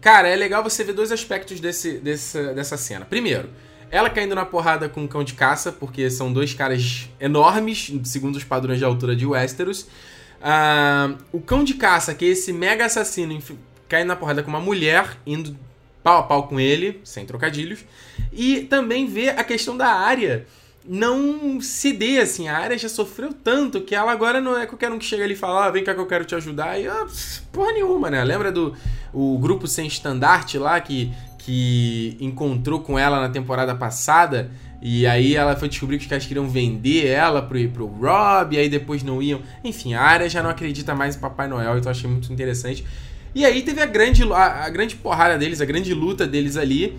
Cara, é legal você ver dois aspectos desse, dessa, dessa cena. Primeiro, ela caindo na porrada com o cão de caça, porque são dois caras enormes, segundo os padrões de altura de Westeros. Uh, o cão de caça, que é esse mega assassino, caindo na porrada com uma mulher, indo pau a pau com ele, sem trocadilhos, e também ver a questão da área não se dê, assim, a área já sofreu tanto que ela agora não é qualquer um que chega ali e fala, ah, vem cá que eu quero te ajudar, e ah, porra nenhuma, né? Lembra do o grupo sem estandarte lá que, que encontrou com ela na temporada passada? E aí ela foi descobrir que os caras queriam vender ela pro, pro Rob, e aí depois não iam. Enfim, a área já não acredita mais em Papai Noel, então achei muito interessante. E aí teve a grande, a, a grande porrada deles, a grande luta deles ali.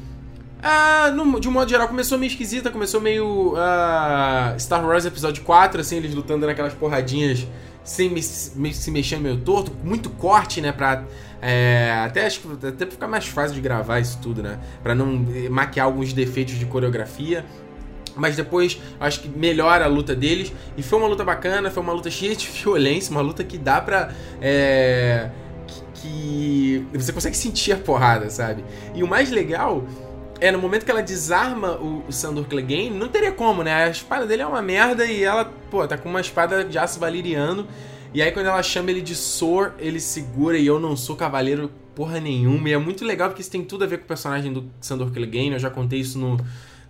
Ah, no, de um modo geral, começou meio esquisita, começou meio uh, Star Wars Episódio 4, assim, eles lutando naquelas porradinhas sem me, me, se mexendo meio torto, muito corte, né, pra... É, até acho que até ficar mais fácil de gravar isso tudo, né, pra não maquiar alguns defeitos de coreografia. Mas depois acho que melhora a luta deles. E foi uma luta bacana, foi uma luta cheia de violência, uma luta que dá pra... É, que você consegue sentir a porrada, sabe? E o mais legal é no momento que ela desarma o, o Sandor Clegane, não teria como, né? A espada dele é uma merda e ela, pô, tá com uma espada de aço valeriano. E aí quando ela chama ele de Sor, ele segura e eu não sou cavaleiro porra nenhuma. E é muito legal porque isso tem tudo a ver com o personagem do Sandor Clegane. Eu já contei isso no,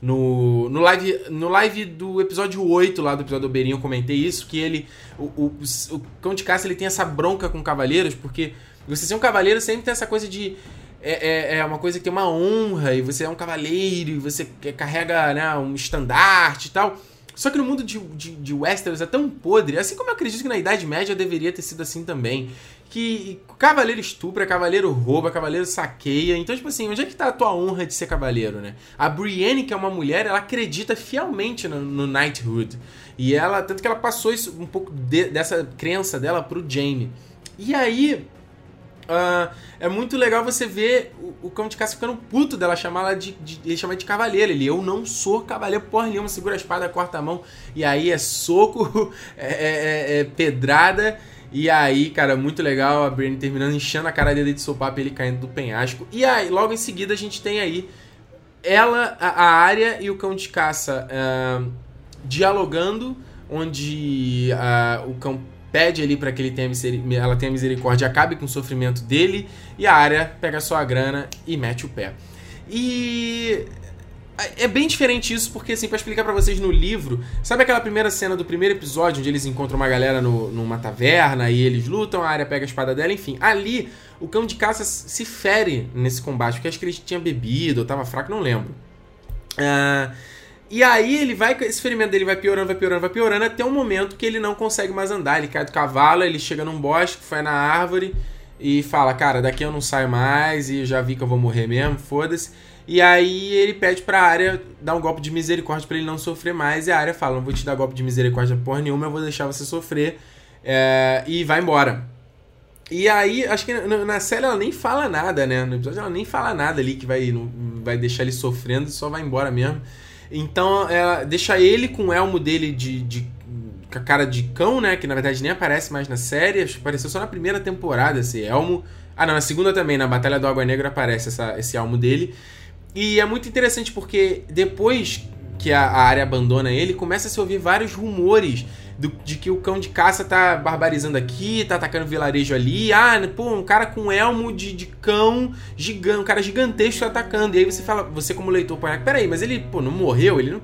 no, no, live, no live do episódio 8 lá do episódio do Beirinho, eu comentei isso, que ele. O, o, o Cão de Caça ele tem essa bronca com cavaleiros, porque você ser um cavaleiro sempre tem essa coisa de. É, é, é, uma coisa que tem uma honra, e você é um cavaleiro, e você carrega né, um estandarte e tal. Só que no mundo de, de, de Westeros é tão podre, assim como eu acredito que na Idade Média deveria ter sido assim também. Que cavaleiro estupra, cavaleiro rouba, cavaleiro saqueia. Então, tipo assim, onde é que tá a tua honra de ser cavaleiro, né? A Brienne, que é uma mulher, ela acredita fielmente no, no knighthood. E ela, tanto que ela passou isso, um pouco de, dessa crença dela pro Jaime. E aí, Uh, é muito legal você ver o, o cão de caça ficando puto dela chamar ela de, de, ele de cavaleiro. Ele, eu não sou cavaleiro, porra nenhuma, segura a espada, corta a mão. E aí é soco, é, é, é, é, pedrada. E aí, cara, muito legal a Brienne terminando enchendo a cara dele de sopapo ele caindo do penhasco. E aí, logo em seguida, a gente tem aí ela, a, a área e o cão de caça uh, dialogando, onde uh, o cão pede ali para que ele tenha ela tenha misericórdia, acabe com o sofrimento dele, e a área pega sua grana e mete o pé. E é bem diferente isso, porque assim, para explicar para vocês no livro, sabe aquela primeira cena do primeiro episódio onde eles encontram uma galera no, numa taverna e eles lutam, a área pega a espada dela, enfim. Ali, o cão de caça se fere nesse combate, porque acho que ele tinha bebido ou tava fraco, não lembro. Uh, e aí ele vai, esse ferimento dele vai piorando, vai piorando, vai piorando, até um momento que ele não consegue mais andar. Ele cai do cavalo, ele chega num bosque, vai na árvore e fala, cara, daqui eu não saio mais e já vi que eu vou morrer mesmo, foda-se. E aí ele pede pra área dar um golpe de misericórdia para ele não sofrer mais. E a área fala, não vou te dar golpe de misericórdia porra nenhuma, eu vou deixar você sofrer. É, e vai embora. E aí, acho que na, série ela nem fala nada, né? No episódio ela nem fala nada ali que vai, vai deixar ele sofrendo só vai embora mesmo. Então, ela deixa ele com o elmo dele de, de com a cara de cão, né? Que na verdade nem aparece mais na série. Apareceu só na primeira temporada esse elmo. Ah, não, na segunda também, na Batalha do Água Negra aparece essa, esse elmo dele. E é muito interessante porque depois que a, a área abandona ele, começa a se ouvir vários rumores do, de que o cão de caça tá barbarizando aqui, tá atacando vilarejo ali. Ah, pô, um cara com elmo de, de cão gigante, um cara gigantesco atacando. E aí você fala, você como leitor, põe, peraí, mas ele, pô, não morreu? Ele não.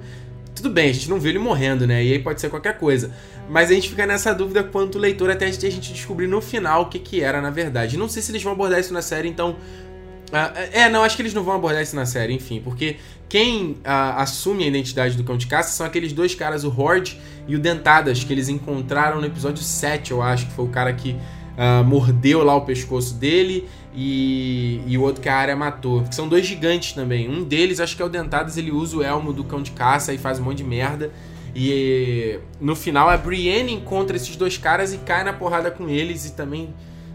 Tudo bem, a gente não viu ele morrendo, né? E aí pode ser qualquer coisa. Mas a gente fica nessa dúvida quanto leitor até a gente descobrir no final o que, que era na verdade. Não sei se eles vão abordar isso na série, então Uh, é, não, acho que eles não vão abordar isso na série, enfim, porque quem uh, assume a identidade do Cão de Caça são aqueles dois caras, o Horde e o Dentadas, que eles encontraram no episódio 7, eu acho, que foi o cara que uh, mordeu lá o pescoço dele e, e o outro que a área matou. São dois gigantes também. Um deles, acho que é o Dentadas, ele usa o elmo do Cão de Caça e faz um monte de merda. E no final a Brienne encontra esses dois caras e cai na porrada com eles e também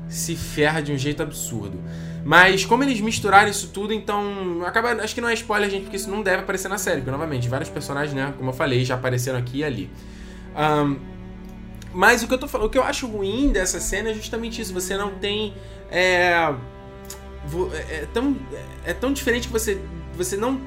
se ferra de um jeito absurdo. Mas como eles misturaram isso tudo, então. Acaba, acho que não é spoiler, gente, porque isso não deve aparecer na série. Porque, novamente, vários personagens, né? Como eu falei, já apareceram aqui e ali. Um, mas o que eu tô falando, o que eu acho ruim dessa cena é justamente isso. Você não tem. É, é, é tão, é tão diferente que você, você não.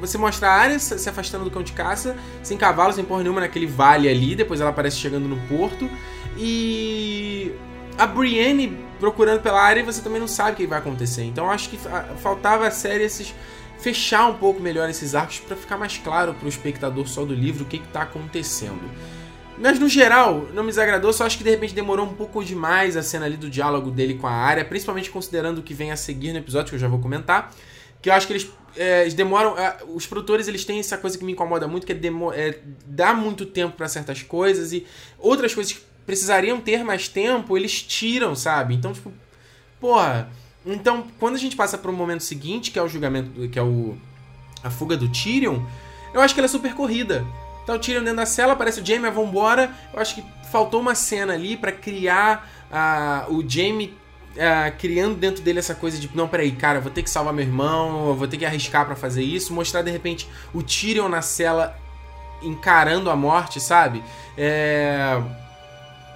Você mostra a área se afastando do cão de caça, sem cavalo, sem porra nenhuma, naquele vale ali. Depois ela aparece chegando no porto. E a Brienne procurando pela área e você também não sabe o que vai acontecer. Então acho que faltava a série esses fechar um pouco melhor esses arcos para ficar mais claro para o espectador só do livro o que está acontecendo. Mas no geral, não me desagradou, só acho que de repente demorou um pouco demais a cena ali do diálogo dele com a área, principalmente considerando o que vem a seguir no episódio, que eu já vou comentar. Que eu acho que eles, é, eles demoram. É, os produtores eles têm essa coisa que me incomoda muito, que é, é dar muito tempo para certas coisas e outras coisas que precisariam ter mais tempo, eles tiram, sabe? Então, tipo, porra. Então, quando a gente passa para o momento seguinte, que é o julgamento, que é o a fuga do Tyrion, eu acho que ela é super corrida. Tá o Tyrion dentro da cela, aparece o Jaime, vambora. Eu acho que faltou uma cena ali para criar uh, o Jaime uh, criando dentro dele essa coisa de não, peraí, cara, vou ter que salvar meu irmão, vou ter que arriscar para fazer isso, mostrar de repente o Tyrion na cela encarando a morte, sabe? É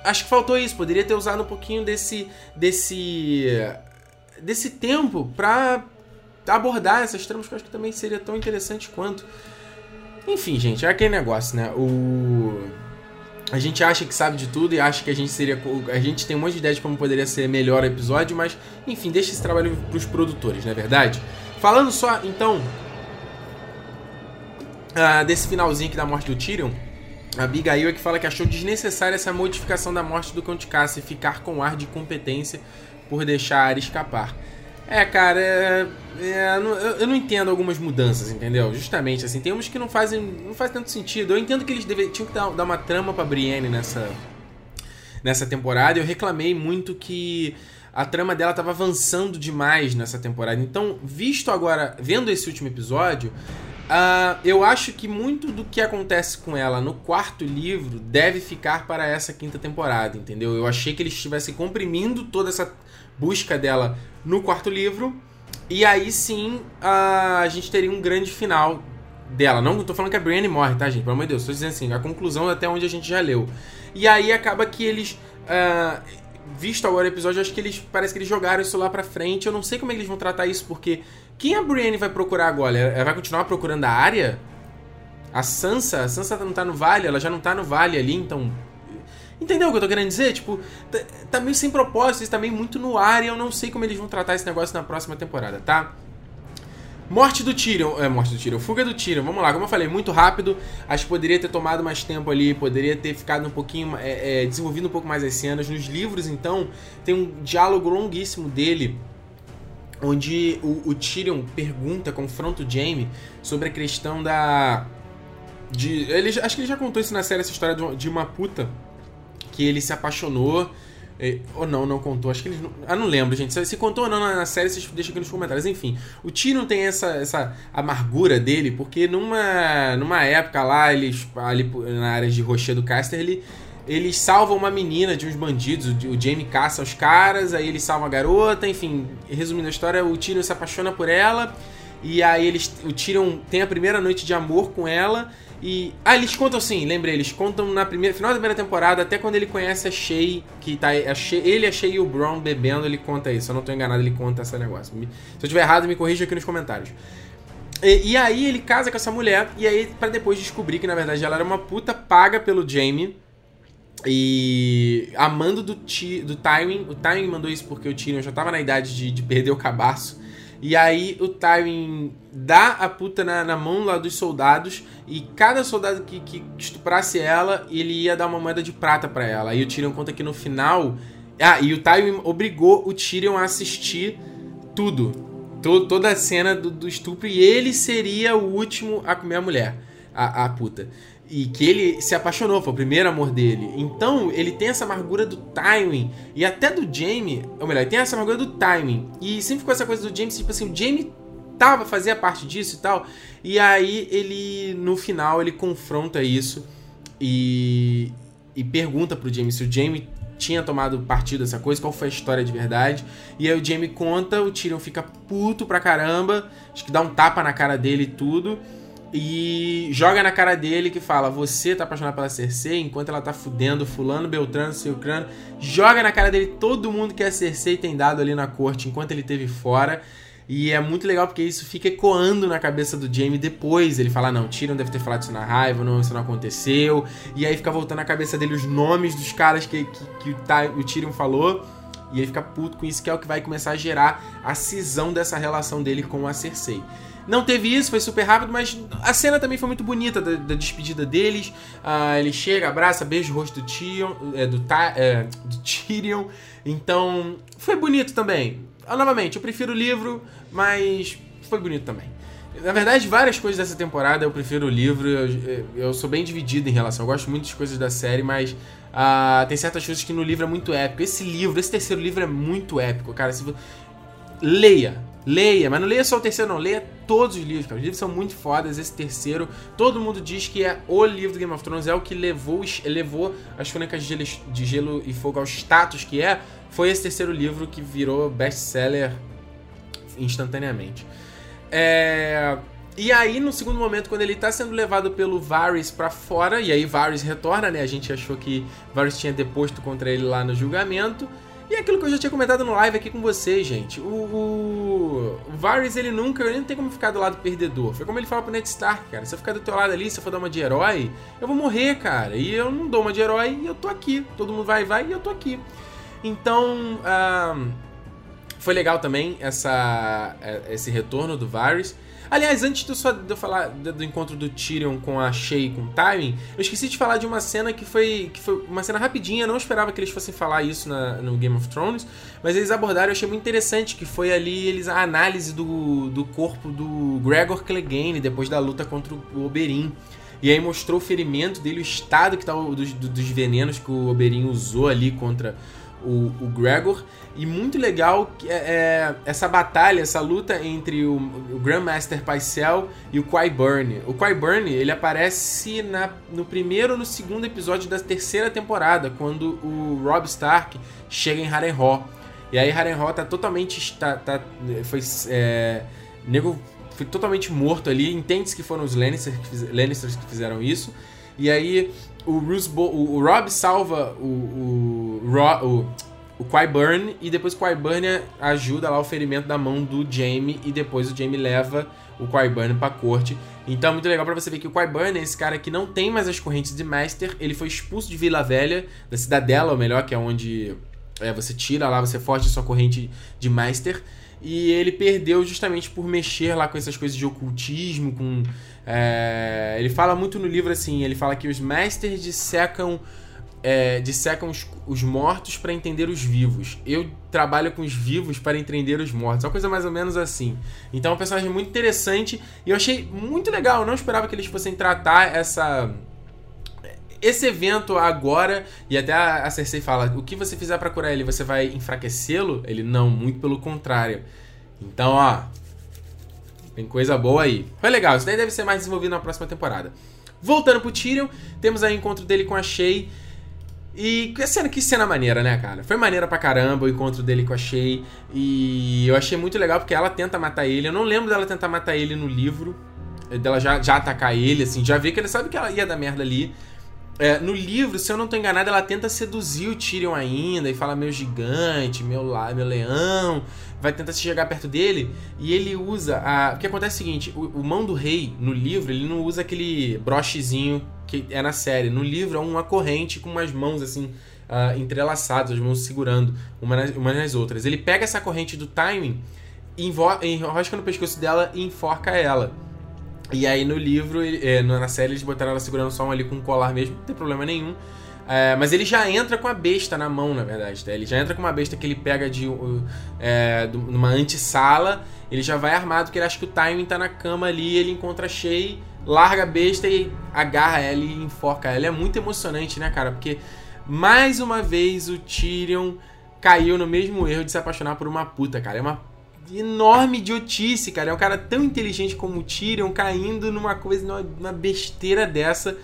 acho que faltou isso. Poderia ter usado um pouquinho desse. desse. desse tempo pra abordar essas tramas que eu acho que também seria tão interessante quanto. Enfim, gente, é aquele negócio, né? O. A gente acha que sabe de tudo e acha que a gente seria. A gente tem um monte de ideia de como poderia ser melhor o episódio, mas, enfim, deixa esse trabalho pros produtores, não é verdade? Falando só, então. Uh, desse finalzinho aqui da morte do Tyrion. A Abigail é que fala que achou desnecessária essa modificação da morte do Conde Cassian e ficar com ar de competência por deixar a área escapar. É, cara, é, é, eu, eu, não entendo algumas mudanças, entendeu? Justamente, assim, tem uns que não fazem não faz tanto sentido. Eu entendo que eles deve, tinham que dar, dar uma trama pra Brienne nessa, nessa temporada. Eu reclamei muito que a trama dela estava avançando demais nessa temporada. Então, visto agora, vendo esse último episódio, Uh, eu acho que muito do que acontece com ela no quarto livro deve ficar para essa quinta temporada, entendeu? Eu achei que eles estivessem comprimindo toda essa busca dela no quarto livro, e aí sim a gente teria um grande final dela. Não tô falando que a Brienne morre, tá, gente? Pelo amor de Deus, tô dizendo assim, a conclusão até onde a gente já leu. E aí acaba que eles. Uh, visto agora o episódio, acho que eles. Parece que eles jogaram isso lá pra frente. Eu não sei como é que eles vão tratar isso, porque quem a Brienne vai procurar agora? Ela vai continuar procurando a área? A Sansa? A Sansa não tá no vale, ela já não tá no vale ali, então. Entendeu o que eu tô querendo dizer? Tipo, tá, tá meio sem propósito, isso tá meio muito no ar e eu não sei como eles vão tratar esse negócio na próxima temporada, tá? Morte do Tyrion. É, morte do Tyrion. Fuga do Tyrion. Vamos lá, como eu falei, muito rápido. Acho que poderia ter tomado mais tempo ali, poderia ter ficado um pouquinho. É, é, desenvolvido um pouco mais as cenas. Nos livros, então, tem um diálogo longuíssimo dele onde o, o Tyrion pergunta, confronta o Jaime sobre a questão da. De, ele, acho que ele já contou isso na série, essa história de, de uma puta que ele se apaixonou. Ou não, não contou. Acho que ele. Ah, não lembro, gente. Se, se contou ou não na série, vocês deixam aqui nos comentários. Enfim, o Tyrion tem essa, essa amargura dele, porque numa, numa época lá, eles, ali na área de Rocher do Caster, ele eles salvam uma menina de uns bandidos, o Jamie caça os caras, aí eles salvam a garota, enfim, resumindo a história, o Tyrion se apaixona por ela, e aí eles, o Tyrion tem a primeira noite de amor com ela, e... Ah, eles contam assim, lembrei, eles contam na primeira, final da primeira temporada, até quando ele conhece a Shay, que tá, a Shay, ele, a Shay e o Brown bebendo, ele conta isso, se eu não tô enganado, ele conta esse negócio. Se eu tiver errado, me corrija aqui nos comentários. E, e aí ele casa com essa mulher, e aí para depois descobrir que na verdade ela era uma puta paga pelo Jamie, e amando do, do Tywin, o Tywin mandou isso porque o Tyrion já tava na idade de, de perder o cabaço. E aí o Tywin dá a puta na, na, mão lá dos soldados e cada soldado que, que estuprasse ela, ele ia dar uma moeda de prata para ela. Aí o Tyrion conta que no final... Ah, e o Tywin obrigou o Tyrion a assistir tudo to, toda a cena do, do, estupro e ele seria o último a comer a mulher, a, a puta. E que ele se apaixonou, foi o primeiro amor dele. Então, ele tem essa amargura do timing. E até do Jamie, ou melhor, ele tem essa amargura do timing. E sempre ficou essa coisa do James, tipo assim, o Jamie tava, fazia parte disso e tal. E aí ele, no final, ele confronta isso e, e pergunta pro Jamie se o Jamie tinha tomado partido dessa coisa, qual foi a história de verdade. E aí o Jamie conta, o Tyrion fica puto pra caramba, acho que dá um tapa na cara dele e tudo. E joga na cara dele que fala: Você tá apaixonado pela Cersei enquanto ela tá fudendo Fulano, Beltrano, Silcrano. Joga na cara dele todo mundo que a Cersei tem dado ali na corte enquanto ele teve fora. E é muito legal porque isso fica ecoando na cabeça do Jamie depois. Ele fala: Não, Tyrion deve ter falado isso na raiva, não, isso não aconteceu. E aí fica voltando na cabeça dele os nomes dos caras que, que, que o, o Tyrion falou. E ele fica puto com isso, que é o que vai começar a gerar a cisão dessa relação dele com a Cersei. Não teve isso, foi super rápido, mas a cena também foi muito bonita da, da despedida deles. Uh, ele chega, abraça, beija o rosto do Tyrion, é, do, é, do Tyrion. Então, foi bonito também. Ah, novamente, eu prefiro o livro, mas foi bonito também. Na verdade, várias coisas dessa temporada eu prefiro o livro. Eu, eu sou bem dividido em relação. Eu gosto muito das coisas da série, mas uh, tem certas coisas que no livro é muito épico. Esse livro, esse terceiro livro é muito épico, cara. Se, leia, leia, mas não leia só o terceiro, não. Leia todos os livros, cara. Os livros são muito fodas. Esse terceiro, todo mundo diz que é o livro do Game of Thrones, é o que levou, levou as Crônicas de Gelo, e Fogo ao status que é. Foi esse terceiro livro que virou best-seller instantaneamente. É... E aí, no segundo momento, quando ele tá sendo levado pelo Varys para fora, e aí Varys retorna, né? A gente achou que Varys tinha deposto contra ele lá no julgamento. E é aquilo que eu já tinha comentado no live aqui com vocês, gente. O, o, o Varys, ele nunca, ele não tem como ficar do lado perdedor. Foi como ele fala pro Ned Stark, cara. Se eu ficar do teu lado ali, se eu for dar uma de herói, eu vou morrer, cara. E eu não dou uma de herói e eu tô aqui. Todo mundo vai, vai e eu tô aqui. Então, foi legal também essa, é, esse retorno do Varys. Aliás, antes de eu, falar do encontro do Tyrion com a Shay com o Tywin, eu esqueci de falar de uma cena que foi, que foi uma cena rapidinha, eu não esperava que eles fossem falar isso na, no Game of Thrones, mas eles abordaram, eu achei muito interessante, que foi ali eles a análise do, do corpo do Gregor Clegane depois da luta contra o Oberyn. E aí mostrou o ferimento dele, o estado que tá dos, dos venenos que o Oberyn usou ali contra o, o Gregor. E muito legal é, é, essa batalha, essa luta entre o, o Grandmaster Pycelle e o Qyburn. O Qyburn, ele aparece na, no primeiro ou no segundo episódio da terceira temporada, quando o Robb Stark chega em Harrenhal. E aí Harrenhal tá totalmente... Tá, tá, foi... É, nego foi totalmente morto ali. Entende-se que foram os Lannisters que, fiz, Lannisters que fizeram isso. E aí o, Bruce Bo o, o Rob salva o, o, o, o Qyburn e depois o Qyburn ajuda lá o ferimento da mão do Jaime e depois o Jaime leva o Qyburn pra corte. Então é muito legal para você ver que o Qyburn é esse cara que não tem mais as correntes de Master, ele foi expulso de Vila Velha, da Cidadela, ou melhor, que é onde é, você tira lá, você forte a sua corrente de Master. E ele perdeu justamente por mexer lá com essas coisas de ocultismo, com é, ele fala muito no livro assim, ele fala que os masters dissecam, é, dissecam os, os mortos para entender os vivos. Eu trabalho com os vivos para entender os mortos. É uma coisa mais ou menos assim. Então é um personagem muito interessante e eu achei muito legal. Eu não esperava que eles fossem tratar essa esse evento agora, e até a Cersei fala: o que você fizer para curar ele, você vai enfraquecê-lo? Ele não, muito pelo contrário. Então, ó, tem coisa boa aí. Foi legal, isso daí deve ser mais desenvolvido na próxima temporada. Voltando pro Tyrion, temos aí o encontro dele com a Shay. E que cena, que cena maneira, né, cara? Foi maneira pra caramba o encontro dele com a Shay. E eu achei muito legal porque ela tenta matar ele. Eu não lembro dela tentar matar ele no livro. Dela já, já atacar ele, assim. Já vi que ele sabe que ela ia dar merda ali. É, no livro, se eu não tô enganado, ela tenta seduzir o Tyrion ainda e fala meu gigante, meu, meu leão, vai tentar se chegar perto dele e ele usa a. O que acontece é o seguinte: o, o mão do rei no livro ele não usa aquele brochezinho que é na série. No livro é uma corrente com umas mãos assim. Uh, entrelaçadas, as mãos segurando uma nas, uma nas outras. Ele pega essa corrente do timing, enrosca no pescoço dela e enforca ela. E aí no livro, é, na série, eles botaram ela segurando só um ali com um colar mesmo, não tem problema nenhum. É, mas ele já entra com a besta na mão, na verdade. Tá? Ele já entra com uma besta que ele pega de é, numa antessala. Ele já vai armado, porque ele acha que o timing tá na cama ali. Ele encontra a Shay, larga a besta e agarra ela e enforca ela. É muito emocionante, né, cara? Porque mais uma vez o Tyrion caiu no mesmo erro de se apaixonar por uma puta, cara. É uma enorme idiotice, cara. É um cara tão inteligente como o Tyrion caindo numa coisa, numa, numa besteira dessa.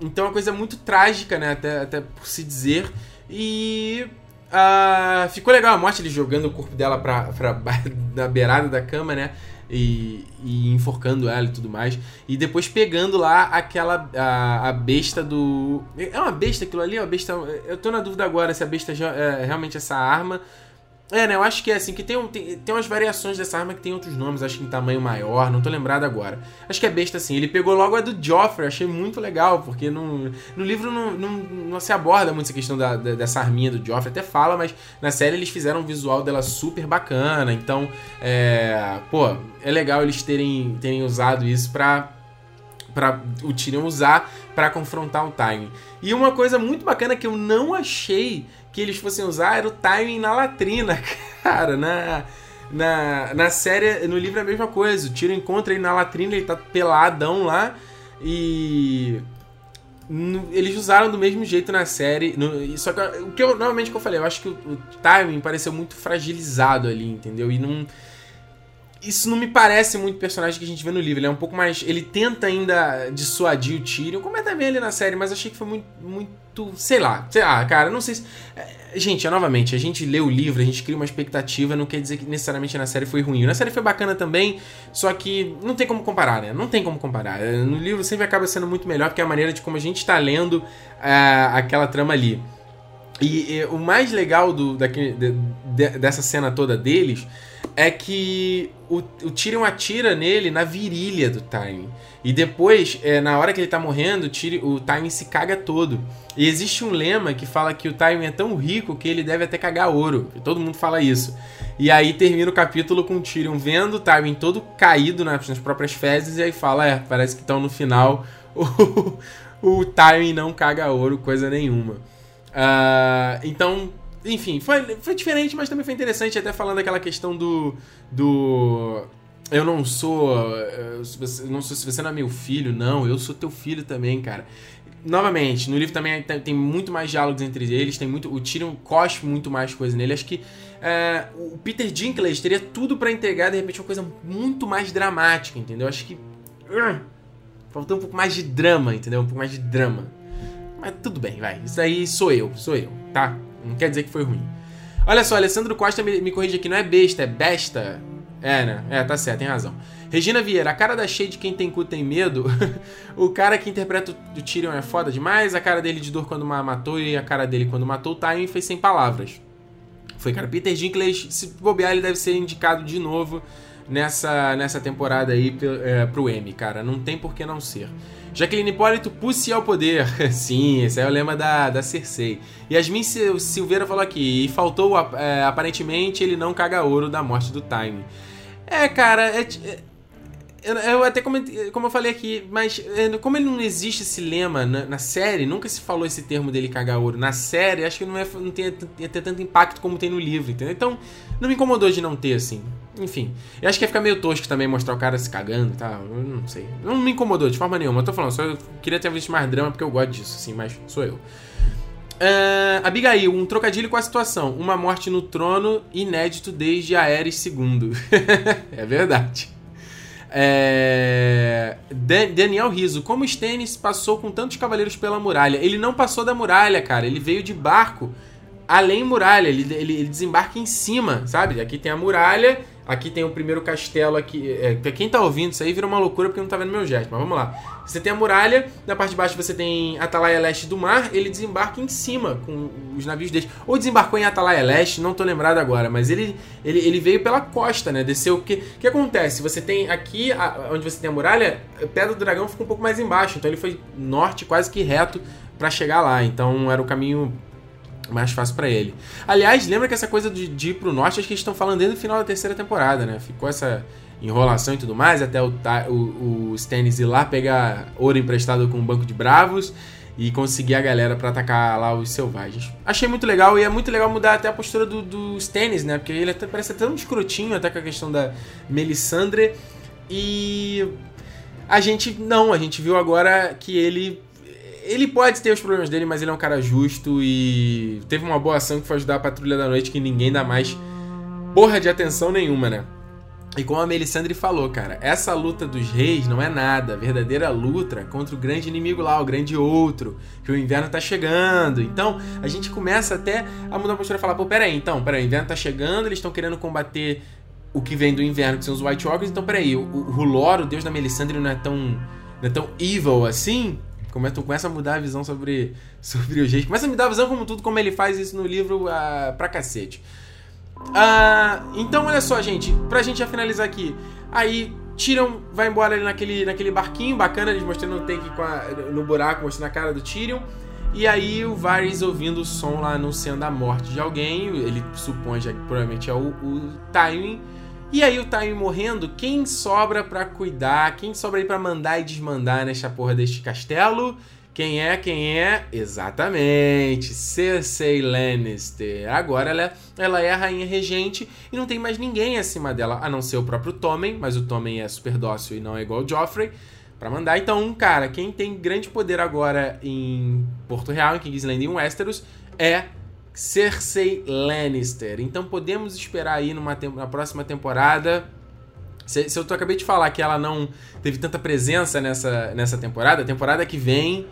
Então é uma coisa muito trágica, né? Até, até por se dizer. E. Uh, ficou legal a morte, ele jogando o corpo dela pra, pra, na beirada da cama, né? E, e, enforcando ela e tudo mais. E depois pegando lá aquela. A, a, besta do. É uma besta aquilo ali? É uma besta. Eu tô na dúvida agora se a besta é realmente essa arma é, né? Eu acho que é assim, que tem, tem, tem umas variações dessa arma que tem outros nomes, acho que em tamanho maior, não tô lembrado agora. Acho que é besta assim. Ele pegou logo a do Joffrey, achei muito legal, porque no, no livro não, não, não se aborda muito essa questão da, da, dessa arminha do Joffrey, até fala, mas na série eles fizeram um visual dela super bacana, então, é, pô, é legal eles terem, terem usado isso pra, pra o Tyrion usar para confrontar o Time. E uma coisa muito bacana que eu não achei que eles fossem usar era o timing na latrina, cara. Na, na, na série, no livro é a mesma coisa. O Tiro encontra ele na latrina, ele tá peladão lá. E. Eles usaram do mesmo jeito na série. No, só que o que eu normalmente que eu falei, eu acho que o, o timing pareceu muito fragilizado ali, entendeu? E não isso não me parece muito personagem que a gente vê no livro. Ele é um pouco mais. Ele tenta ainda dissuadir o Tyrion, como é também ali na série, mas achei que foi muito. muito sei lá. Sei lá, cara, não sei se. É, gente, é, novamente, a gente lê o livro, a gente cria uma expectativa, não quer dizer que necessariamente na série foi ruim. Na série foi bacana também, só que não tem como comparar, né? Não tem como comparar. É, no livro sempre acaba sendo muito melhor, porque é a maneira de como a gente está lendo aquela trama ali. E, e, o mais legal do, daquele, de, de, dessa cena toda deles é que o, o Tyrion atira nele na virilha do Time. E depois, é, na hora que ele tá morrendo, o, Tyrion, o Time se caga todo. E existe um lema que fala que o Time é tão rico que ele deve até cagar ouro. Todo mundo fala isso. E aí termina o capítulo com o Tyrion vendo o Tywin todo caído nas, nas próprias fezes. E aí fala, é, parece que estão no final. O, o Tywin não caga ouro, coisa nenhuma. Uh, então, enfim, foi, foi diferente, mas também foi interessante, até falando aquela questão do. do eu não sou. Eu não sou se você não é meu filho, não, eu sou teu filho também, cara. Novamente, no livro também tem, tem muito mais diálogos entre eles, tem muito. O Tyrion cospe muito mais coisa nele. Acho que é, o Peter Dinklage teria tudo para entregar, de repente, uma coisa muito mais dramática, entendeu? Acho que. Uh, faltou um pouco mais de drama, entendeu? Um pouco mais de drama. Mas tudo bem, vai. Isso aí sou eu, sou eu, tá? Não quer dizer que foi ruim. Olha só, Alessandro Costa me, me corrige aqui, não é besta, é besta. É, né? É, tá certo, tem razão. Regina Vieira, a cara da cheia de quem tem cu tem medo. o cara que interpreta o Tyrion é foda demais. A cara dele de dor quando matou e a cara dele quando matou o Tywin fez sem palavras. Foi, cara. Peter Dinklage, se bobear, ele deve ser indicado de novo nessa, nessa temporada aí é, pro M, cara. Não tem por que não ser. Jaqueline Hipólito, Pussy ao poder. Sim, esse é o lema da, da Cersei. Yasmin Silveira falou aqui, e faltou, é, aparentemente, ele não caga ouro da morte do Time. É, cara, é, é eu até comentei, como eu falei aqui, mas é, como ele não existe esse lema na, na, série, nunca se falou esse termo dele cagar ouro. Na série, acho que não, é, não tem, ter tanto impacto como tem no livro, entendeu? Então, não me incomodou de não ter, assim. Enfim, eu acho que ia ficar meio tosco também mostrar o cara se cagando e tal. Eu não sei. Não me incomodou de forma nenhuma. Eu tô falando, só eu queria ter visto mais drama porque eu gosto disso, assim, mas sou eu. Uh, Abigail, um trocadilho com a situação. Uma morte no trono, inédito desde Aerys II. é verdade. É... Daniel Riso, como Stannis passou com tantos cavaleiros pela muralha? Ele não passou da muralha, cara. Ele veio de barco além muralha. Ele, ele, ele desembarca em cima, sabe? Aqui tem a muralha Aqui tem o primeiro castelo aqui. É, quem tá ouvindo isso aí vira uma loucura porque não tá vendo meu gesto, mas vamos lá. Você tem a muralha, na parte de baixo você tem Atalaia Leste do mar, ele desembarca em cima com os navios dele. Ou desembarcou em Atalaia Leste, não tô lembrado agora, mas ele, ele, ele veio pela costa, né? Desceu. O que, acontece? Você tem aqui, a, onde você tem a muralha, a Pedra do Dragão fica um pouco mais embaixo, então ele foi norte quase que reto para chegar lá. Então era o caminho mais fácil para ele. Aliás, lembra que essa coisa de, de ir pro norte, acho que eles estão falando desde o final da terceira temporada, né? Ficou essa enrolação e tudo mais, até o, o, o Stannis ir lá pegar ouro emprestado com um banco de bravos. e conseguir a galera para atacar lá os selvagens. Achei muito legal e é muito legal mudar até a postura do, dos tênis, né? Porque ele até, parece até um escrotinho, até com a questão da Melisandre. E a gente não, a gente viu agora que ele ele pode ter os problemas dele, mas ele é um cara justo e teve uma boa ação que foi ajudar a Patrulha da Noite que ninguém dá mais porra de atenção nenhuma, né? E como a Melisandre falou, cara, essa luta dos reis não é nada. A verdadeira luta contra o grande inimigo lá, o grande outro, que o inverno tá chegando. Então, a gente começa até a mudar a postura e falar, pô, peraí, então, peraí, o inverno tá chegando, eles estão querendo combater o que vem do inverno, que são os White Walkers, então peraí, o, o o deus da Melisandre, não é tão, não é tão evil assim? Começa, começa a mudar a visão sobre, sobre os reis. Começa a me dar a visão como tudo, como ele faz isso no livro uh, pra cacete. Uh, então, olha só, gente, pra gente já finalizar aqui. Aí, Tyrion vai embora ali naquele, naquele barquinho bacana, eles mostrando o take a, no buraco, mostrando a cara do Tyrion. E aí o Varys ouvindo o som lá anunciando a morte de alguém, ele supõe já que provavelmente é o, o Tywin. E aí o Tywin morrendo, quem sobra para cuidar, quem sobra aí para mandar e desmandar nesta porra deste castelo? Quem é? Quem é? Exatamente, Cersei Lannister. Agora ela, ela é a rainha regente e não tem mais ninguém acima dela, a não ser o próprio Tommen, mas o Tommen é super dócil e não é igual o Joffrey, para mandar. Então, cara, quem tem grande poder agora em Porto Real, em Kingsland e em Westeros, é Cersei Lannister. Então podemos esperar aí numa na próxima temporada se, se, eu tô, acabei de falar que ela não teve tanta presença nessa, nessa temporada, a temporada que vem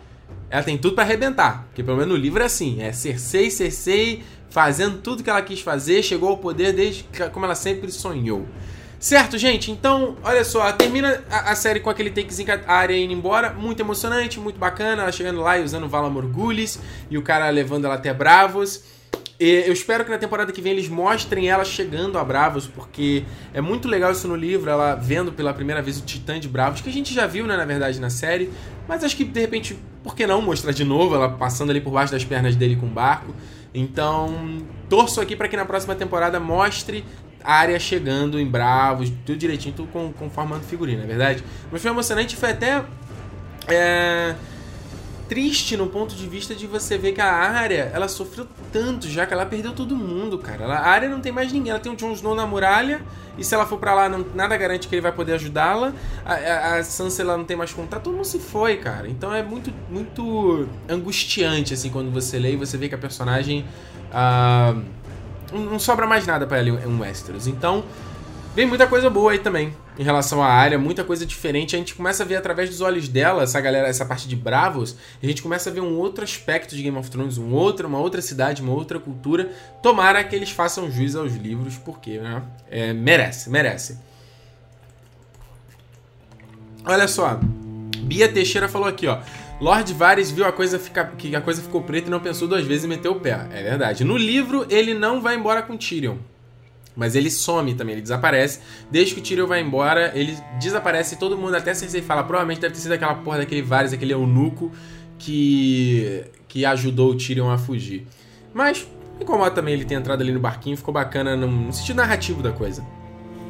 ela tem tudo para arrebentar. Porque pelo menos no livro é assim: é Cersei, Cersei fazendo tudo que ela quis fazer, chegou ao poder desde como ela sempre sonhou. Certo, gente? Então, olha só, termina a, a, série com aquele takezinho a área indo embora. Muito emocionante, muito bacana. Ela chegando lá e usando Vala Morgulis e o cara levando ela até Bravos. Eu espero que na temporada que vem eles mostrem ela chegando a Bravos, porque é muito legal isso no livro, ela vendo pela primeira vez o Titã de Bravos, que a gente já viu, né, na verdade, na série, mas acho que de repente, por que não mostrar de novo ela passando ali por baixo das pernas dele com o barco? Então, torço aqui para que na próxima temporada mostre a área chegando em Bravos, tudo direitinho, tudo com, com formando figurino, é verdade? Mas foi emocionante, foi até. É triste no ponto de vista de você ver que a área, ela sofreu tanto já que ela perdeu todo mundo, cara. A área não tem mais ninguém. Ela tem o Jon Snow na muralha e se ela for para lá, não, nada garante que ele vai poder ajudá-la. A, a, a, Sansa ela não tem mais contato, todo mundo se foi, cara. Então é muito, muito angustiante assim quando você lê e você vê que a personagem uh, não sobra mais nada para ela em Westeros. Então Vem muita coisa boa aí também em relação à área, muita coisa diferente. A gente começa a ver através dos olhos dela, essa galera, essa parte de Bravos, a gente começa a ver um outro aspecto de Game of Thrones, um outro, uma outra cidade, uma outra cultura. Tomara que eles façam juiz aos livros, porque né, é, merece, merece. Olha só, Bia Teixeira falou aqui, ó. Lord Varys viu a coisa ficar, que a coisa ficou preta e não pensou duas vezes e meteu o pé. É verdade. No livro, ele não vai embora com Tyrion. Mas ele some também, ele desaparece. Desde que o Tyrion vai embora, ele desaparece todo mundo, até Cersei fala, provavelmente deve ter sido aquela porra daquele Varys, aquele eunuco que, que ajudou o Tyrion a fugir. Mas me incomoda também ele ter entrado ali no barquinho, ficou bacana no, no sentido narrativo da coisa.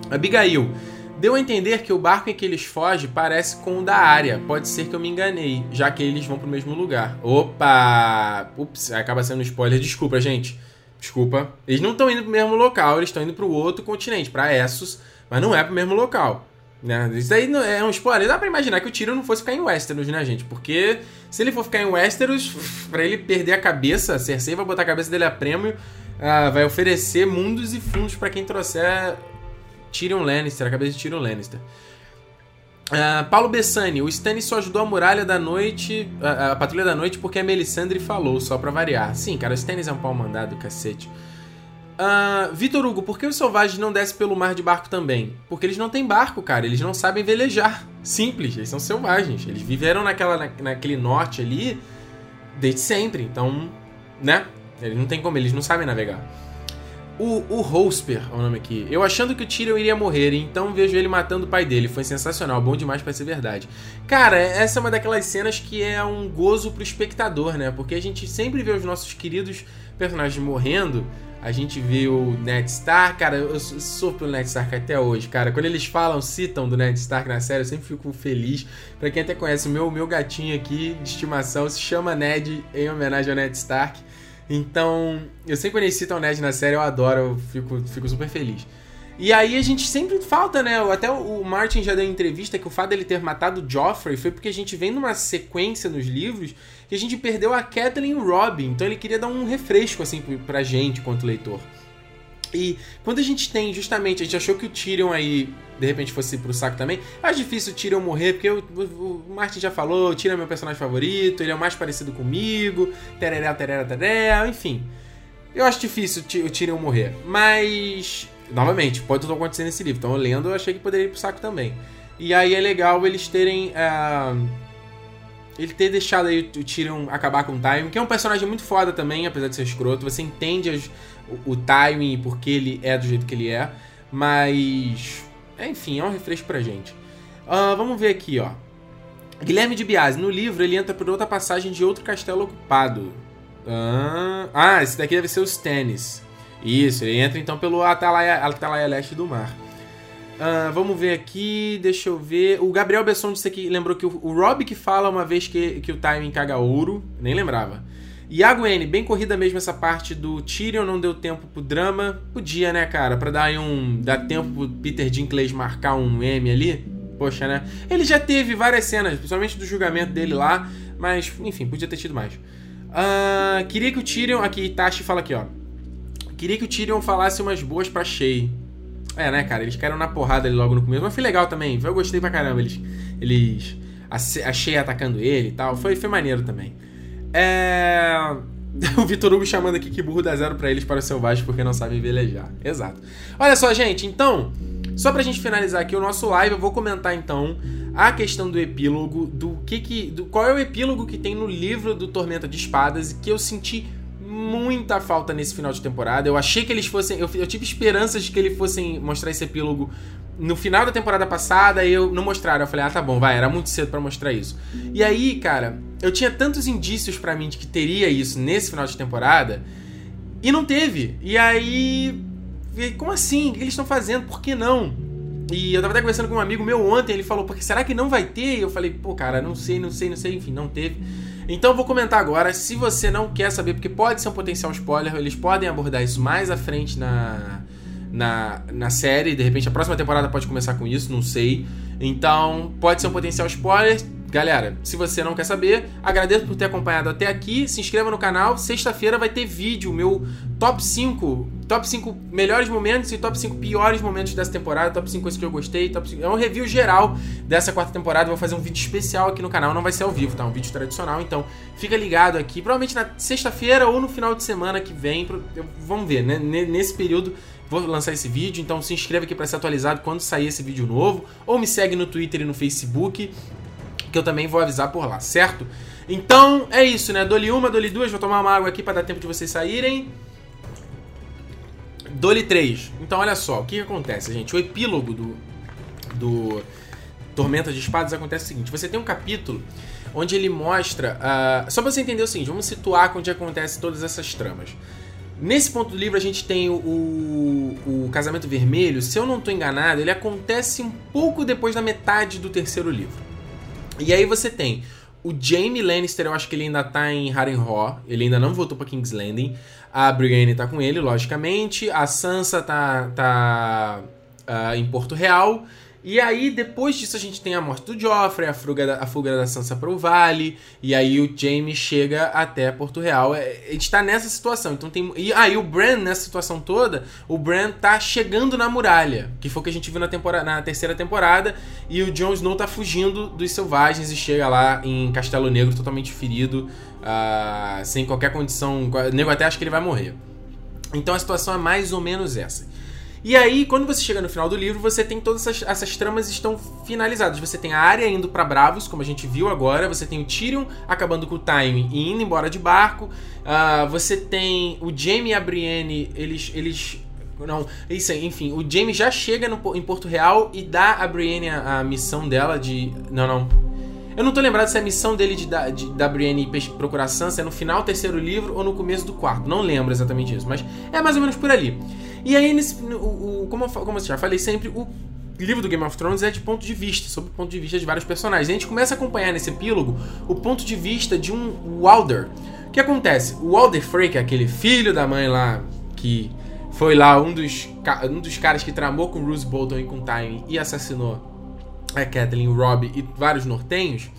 Abigail. Deu a entender que o barco em que eles fogem parece com o da área. Pode ser que eu me enganei, já que eles vão pro mesmo lugar. Opa! Ups, acaba sendo um spoiler. Desculpa, gente. Desculpa. Eles não estão indo pro mesmo local, eles estão indo pro outro continente, para Essos, mas não é pro mesmo local. Né? Isso aí é um spoiler. Dá pra imaginar que o Tyrion não fosse ficar em Westeros, né, gente? Porque se ele for ficar em Westeros, para ele perder a cabeça, Cersei vai botar a cabeça dele a prêmio, uh, vai oferecer mundos e fundos para quem trouxer Tyrion Lannister, a cabeça de Tyrion Lannister. Uh, Paulo Bessani, o Stannis só ajudou a Muralha da Noite, a, a, Patrulha da Noite, porque a Melisandre falou, só pra variar. Sim, cara, o Stannis é um pau mandado, cacete. Uh, Vitor Hugo, por que os selvagens não descem pelo mar de barco também? Porque eles não têm barco, cara, eles não sabem velejar. Simples, eles são selvagens. Eles viveram naquela, na, naquele norte ali desde sempre, então, né? Eles não tem como, eles não sabem navegar. O, o é o nome aqui. Eu achando que o Tyrion iria morrer, então vejo ele matando o pai dele. Foi sensacional, bom demais para ser verdade. Cara, essa é uma daquelas cenas que é um gozo pro espectador, né? Porque a gente sempre vê os nossos queridos personagens morrendo. A gente vê o Ned Stark, cara, eu sou pelo Ned Stark até hoje, cara. Quando eles falam, citam do Ned Stark na série, eu sempre fico feliz. Pra quem até conhece, o meu, meu gatinho aqui de estimação se chama Ned, em homenagem ao Ned Stark. Então, eu sempre quando eles citam Ned na série, eu adoro, eu fico, fico super feliz. E aí a gente sempre falta, né? Até o Martin já deu entrevista que o fato dele ter matado o Joffrey foi porque a gente vem numa sequência nos livros que a gente perdeu a Catelyn e o Robin. Então ele queria dar um refresco, assim, pra gente, quanto leitor. E quando a gente tem, justamente, a gente achou que o Tyrion aí, de repente, fosse pro saco também. Acho difícil o Tyrion morrer, porque o, o, Martin já falou, o Tyrion é meu personagem favorito, ele é o mais parecido comigo, tereré, tereré, tereré, enfim. Eu acho difícil o Tyrion morrer. Mas, novamente, pode tudo acontecer nesse livro. Então, eu lendo, eu achei que poderia ir pro saco também. E aí é legal eles terem... Uh, ele ter deixado aí o Tyrion acabar com o Tywin, que é um personagem muito foda também, apesar de ser escroto. Você entende as, o, o Tywin e por que ele é do jeito que ele é. Mas. Enfim, é um refresco pra gente. Uh, vamos ver aqui, ó. Guilherme de Biase, no livro ele entra por outra passagem de outro castelo ocupado. Uh, ah, esse daqui deve ser os Stannis. Isso, ele entra então pelo Atalaia, Atalaia Leste do Mar. Uh, vamos ver aqui, deixa eu ver. O Gabriel Besson disse aqui, lembrou que o, o Rob que fala uma vez que, que o timing caga ouro, nem lembrava. Iago N, bem corrida mesmo essa parte do Tyrion, não deu tempo pro drama. Podia, né, cara? Pra dar um. dar tempo pro Peter Dinklage marcar um M ali. Poxa, né? Ele já teve várias cenas, principalmente do julgamento dele lá, mas, enfim, podia ter tido mais. Uh, queria que o Tyrion. Aqui, Itachi fala aqui, ó. Queria que o Tyrion falasse umas boas pra Shay. É, né, cara? Eles caíram na porrada ali logo no começo. Mas foi legal também. Eu gostei pra caramba. Eles. Eles. Achei atacando ele e tal. Foi, foi maneiro também. É. O Vitor Hugo chamando aqui que burro dá zero pra eles para os selvagens porque não sabem velejar. Exato. Olha só, gente, então, só pra gente finalizar aqui o nosso live, eu vou comentar então a questão do epílogo, do que que. Do, qual é o epílogo que tem no livro do Tormenta de Espadas que eu senti muita falta nesse final de temporada. Eu achei que eles fossem. Eu, eu tive esperanças de que eles fossem mostrar esse epílogo no final da temporada passada eu não mostraram. Eu falei, ah, tá bom, vai, era muito cedo para mostrar isso. E aí, cara, eu tinha tantos indícios para mim de que teria isso nesse final de temporada e não teve. E aí. Como assim? O que eles estão fazendo? Por que não? E eu tava até conversando com um amigo meu ontem, ele falou, porque será que não vai ter? E eu falei, pô, cara, não sei, não sei, não sei, enfim, não teve. Então eu vou comentar agora, se você não quer saber, porque pode ser um potencial spoiler, eles podem abordar isso mais à frente na, na, na série, de repente a próxima temporada pode começar com isso, não sei. Então pode ser um potencial spoiler, Galera, se você não quer saber, agradeço por ter acompanhado até aqui. Se inscreva no canal. Sexta-feira vai ter vídeo, meu top 5, top 5 melhores momentos e top 5 piores momentos dessa temporada, top 5 coisas que eu gostei, top 5... é um review geral dessa quarta temporada. Vou fazer um vídeo especial aqui no canal, não vai ser ao vivo, tá? Um vídeo tradicional, então fica ligado aqui. Provavelmente na sexta-feira ou no final de semana que vem, vamos ver, né? Nesse período vou lançar esse vídeo, então se inscreve aqui para ser atualizado quando sair esse vídeo novo, ou me segue no Twitter e no Facebook que eu também vou avisar por lá, certo? Então é isso, né? Dole uma, dole duas, vou tomar uma água aqui para dar tempo de vocês saírem. Dole três. Então olha só, o que, que acontece, gente? O epílogo do, do Tormenta de Espadas acontece o seguinte: você tem um capítulo onde ele mostra. Uh, só pra você entender o seguinte, vamos situar onde acontece todas essas tramas. Nesse ponto do livro a gente tem o, o, o, Casamento Vermelho, se eu não estou enganado, ele acontece um pouco depois da metade do terceiro livro. E aí você tem o Jaime Lannister, eu acho que ele ainda tá em Harrenhal, ele ainda não voltou para King's Landing. A Brienne tá com ele, logicamente. A Sansa tá, tá uh, em Porto Real. E aí, depois disso, a gente tem a morte do Joffrey, a fuga da, a fuga da Sansa pro vale, e aí o Jaime chega até Porto Real. É, a gente tá nessa situação. Então tem. E aí, ah, o Bran, nessa situação toda, o Bran tá chegando na muralha, que foi o que a gente viu na, temporada, na terceira temporada, e o Jon Snow tá fugindo dos selvagens e chega lá em Castelo Negro totalmente ferido, uh, sem qualquer condição. O nego até acha que ele vai morrer. Então a situação é mais ou menos essa. E aí, quando você chega no final do livro, você tem todas essas, essas tramas estão finalizadas. Você tem a área indo para Bravos, como a gente viu agora. Você tem o Tyrion acabando com o Time e indo embora de barco. Uh, você tem o Jaime e a Brienne, eles, eles não, isso aí, enfim, o Jaime já chega no, em Porto Real e dá a Brienne a, a, missão dela de. Não, não. Eu não tô lembrado se é a missão dele de, de, da Brienne procurar Sansa é no final do terceiro livro ou no começo do quarto. Não lembro exatamente isso, mas é mais ou menos por ali. E aí, nesse, o, o, como, eu, como eu já falei sempre, o livro do Game of Thrones é de ponto de vista, sobre o ponto de vista de vários personagens. E a gente começa a acompanhar nesse epílogo o ponto de vista de um Walder. O que acontece? O Walder Frey, que é aquele filho da mãe lá que foi lá um dos, um dos caras que tramou com Bruce Bolton e com Time e assassinou a Kathleen, o Robb e vários nortenhos.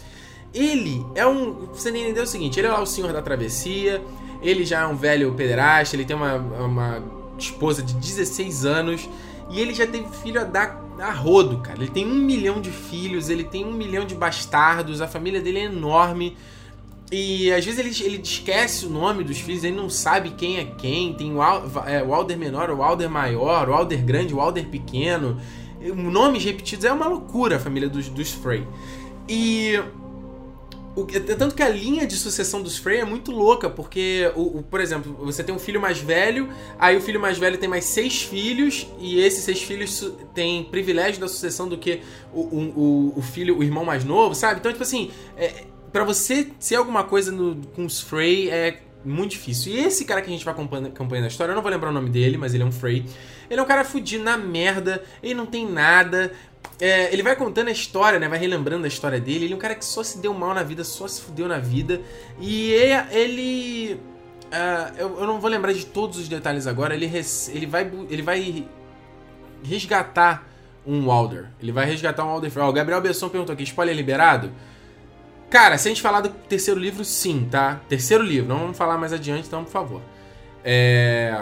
Ele é um. Você entendeu o seguinte: ele é lá o senhor da travessia, ele já é um velho pederasta, ele tem uma, uma esposa de 16 anos e ele já teve filho a dar a rodo, cara. Ele tem um milhão de filhos, ele tem um milhão de bastardos, a família dele é enorme. E às vezes ele, ele esquece o nome dos filhos, ele não sabe quem é quem. Tem o, é, o Alder menor, o Alder maior, o Alder grande, o Alder pequeno. Nomes repetidos é uma loucura a família dos, dos Frey. E o, tanto que a linha de sucessão dos Frey é muito louca, porque, o, o, por exemplo, você tem um filho mais velho, aí o filho mais velho tem mais seis filhos, e esses seis filhos têm privilégio da sucessão do que o, o, o filho, o irmão mais novo, sabe? Então, tipo assim, é, para você ser alguma coisa no, com os Frey é muito difícil. E esse cara que a gente vai acompanhando, acompanhando a história, eu não vou lembrar o nome dele, mas ele é um Frey. Ele é um cara fudido na merda, ele não tem nada, é, ele vai contando a história, né? Vai relembrando a história dele. Ele é um cara que só se deu mal na vida, só se fudeu na vida. E ele. Uh, eu, eu, não vou lembrar de todos os detalhes agora. Ele, res, ele, vai, ele vai resgatar um Walder. Ele vai resgatar um Walder. oh, o Gabriel Besson perguntou aqui: spoiler liberado? Cara, se a gente falar do terceiro livro, sim, tá? Terceiro livro, não vamos falar mais adiante, então, por favor. É.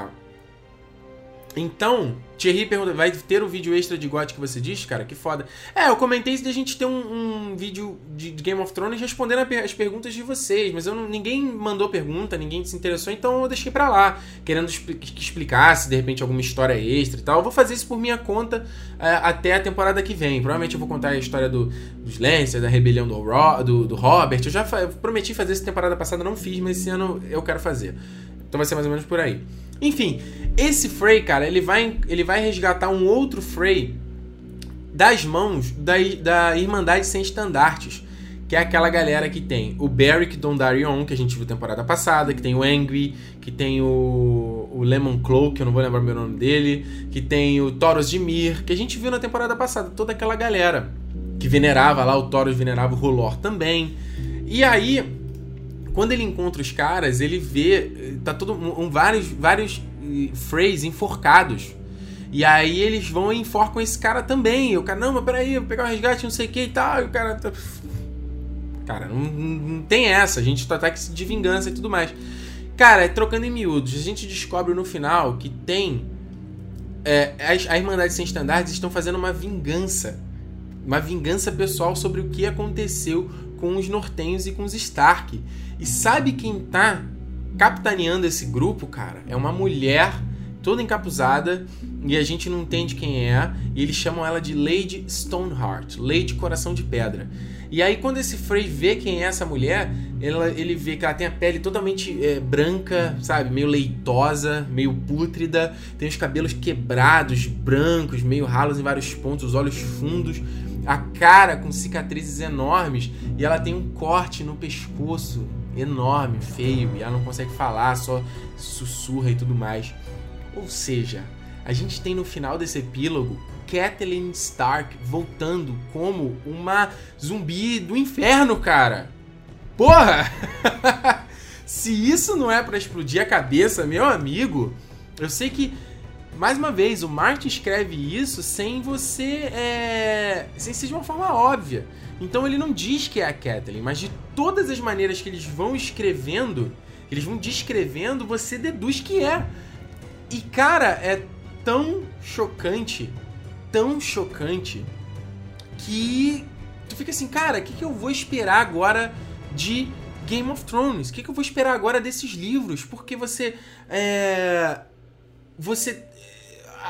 Então, Thierry pergunta, vai ter o vídeo extra de God que você disse, cara? Que foda. É, eu comentei isso de a gente ter um, um vídeo de, Game of Thrones respondendo as perguntas de vocês, mas eu não, ninguém mandou pergunta, ninguém se interessou, então eu deixei pra lá, querendo que explicasse, de repente, alguma história extra e tal. Eu vou fazer isso por minha conta é, até a temporada que vem. Provavelmente eu vou contar a história do, dos Lancers, da rebelião do, do, do Robert. Eu já eu prometi fazer essa temporada passada, não fiz, mas esse ano eu quero fazer. Então vai ser mais ou menos por aí. Enfim, esse Frey, cara, ele vai, ele vai resgatar um outro Frey das mãos da, da Irmandade Sem Estandartes. Que é aquela galera que tem o Beric Dondarrion, que a gente viu temporada passada, que tem o Angry, que tem o, o Lemon Claw, que eu não vou lembrar o nome dele, que tem o Thoros de Mir, que a gente viu na temporada passada, toda aquela galera que venerava lá, o Thoros venerava o Rolor também. E aí, quando ele encontra os caras, ele vê. Tá todo. Um, vários, vários Freys enforcados. E aí eles vão e enforcam esse cara também. E o cara, não, mas peraí, eu vou pegar o resgate, não sei o que e tal. E o cara. Tá... Cara, não, não tem essa. A gente tá até de vingança e tudo mais. Cara, trocando em miúdos, a gente descobre no final que tem. É, as, a Irmandade Sem Estandartes estão fazendo uma vingança. Uma vingança pessoal sobre o que aconteceu com os nortenhos e com os Stark. E sabe quem tá capitaneando esse grupo, cara? É uma mulher toda encapuzada e a gente não entende quem é. E eles chamam ela de Lady Stoneheart, Lady Coração de Pedra. E aí, quando esse Frey vê quem é essa mulher, ela, ele vê que ela tem a pele totalmente é, branca, sabe? Meio leitosa, meio pútrida, tem os cabelos quebrados, brancos, meio ralos em vários pontos, os olhos fundos, a cara com cicatrizes enormes e ela tem um corte no pescoço enorme, feio, e ela não consegue falar, só sussurra e tudo mais. Ou seja, a gente tem no final desse epílogo Kathleen Stark voltando como uma zumbi do inferno, cara. Porra! Se isso não é para explodir a cabeça, meu amigo, eu sei que mais uma vez, o Martin escreve isso sem você. É... sem ser de uma forma óbvia. Então ele não diz que é a Kathleen, mas de todas as maneiras que eles vão escrevendo, eles vão descrevendo, você deduz que é. E cara, é tão chocante, tão chocante, que tu fica assim, cara, o que, que eu vou esperar agora de Game of Thrones? O que, que eu vou esperar agora desses livros? Porque você. É, você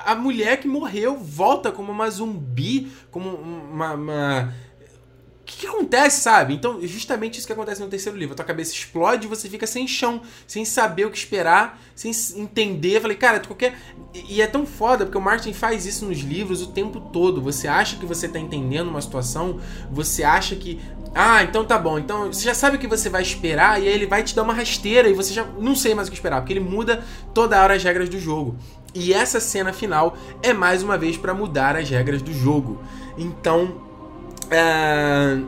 a, mulher que morreu volta como uma zumbi, como uma, uma o que, que, acontece, sabe? Então, justamente isso que acontece no terceiro livro. A tua cabeça explode e você fica sem chão, sem saber o que esperar, sem entender. Eu falei, cara, qualquer. E é tão foda, porque o Martin faz isso nos livros o tempo todo. Você acha que você tá entendendo uma situação, você acha que. Ah, então tá bom. Então você já sabe o que você vai esperar, e aí ele vai te dar uma rasteira e você já não sei mais o que esperar, porque ele muda toda hora as regras do jogo. E essa cena final é mais uma vez para mudar as regras do jogo. Então, é,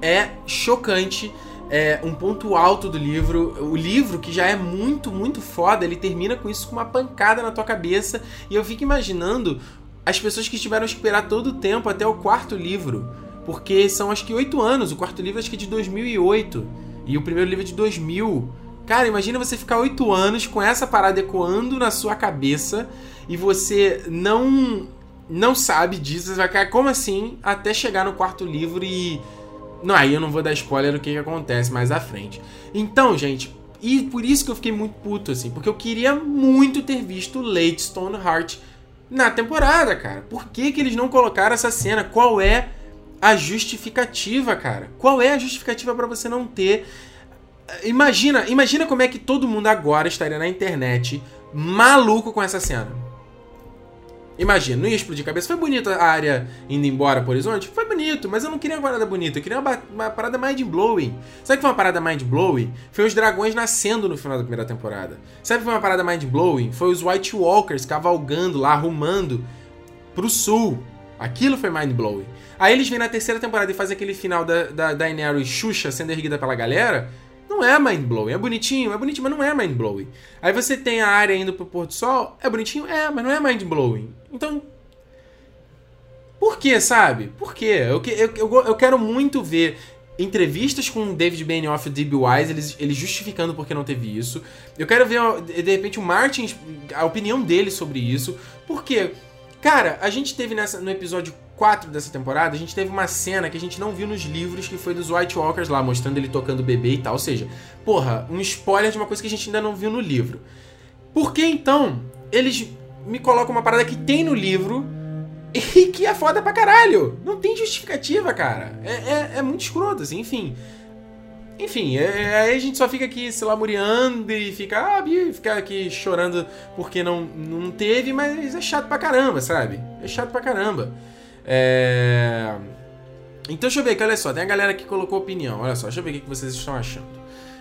é chocante. É um ponto alto do livro. O livro, que já é muito, muito foda, ele termina com isso com uma pancada na tua cabeça. E eu fico imaginando as pessoas que tiveram que esperar todo o tempo até o quarto livro. Porque são acho que oito anos. O quarto livro acho que é de 2008. E o primeiro livro é de 2000. Cara, imagina você ficar oito anos com essa parada ecoando na sua cabeça e você não não sabe disso, você vai ficar como assim até chegar no quarto livro e. Não, aí eu não vou dar spoiler do que, que acontece mais à frente. Então, gente, e por isso que eu fiquei muito puto, assim, porque eu queria muito ter visto Late Stoneheart na temporada, cara. Por que, que eles não colocaram essa cena? Qual é a justificativa, cara? Qual é a justificativa para você não ter. Imagina, imagina como é que todo mundo agora estaria na internet maluco com essa cena. Imagina, não ia explodir cabeça. Foi bonita a área indo embora pro horizonte? Foi bonito, mas eu não queria uma parada bonita, eu queria uma, uma parada mind-blowing. Sabe que foi uma parada mind-blowing? Foi os dragões nascendo no final da primeira temporada. Sabe que foi uma parada mind-blowing? Foi os White Walkers cavalgando lá, arrumando pro sul. Aquilo foi mind-blowing. Aí eles vêm na terceira temporada e fazem aquele final da, da Daenerys Xuxa sendo erguida pela galera. Não é mind-blowing. É bonitinho, é bonitinho, mas não é mind-blowing. Aí você tem a área indo pro pôr do sol. É bonitinho? É, mas não é mind-blowing. Então. Por que, sabe? Por quê? Eu, eu, eu, eu quero muito ver entrevistas com David Benioff e D.B. Wise, eles, eles justificando porque não teve isso. Eu quero ver, de repente, o Martin, a opinião dele sobre isso. Porque, cara, a gente teve nessa, no episódio 4 dessa temporada, a gente teve uma cena que a gente não viu nos livros, que foi dos White Walkers lá, mostrando ele tocando bebê e tal. Ou seja, porra, um spoiler de uma coisa que a gente ainda não viu no livro. Por que então eles me colocam uma parada que tem no livro e que é foda pra caralho? Não tem justificativa, cara. É, é, é muito escroto, assim, enfim. Enfim, é, é, aí a gente só fica aqui se lamuriando e fica, ah, fica aqui chorando porque não, não teve, mas é chato pra caramba, sabe? É chato pra caramba. É... Então deixa eu ver aqui, olha só, tem a galera que colocou opinião. Olha só, deixa eu ver o que vocês estão achando.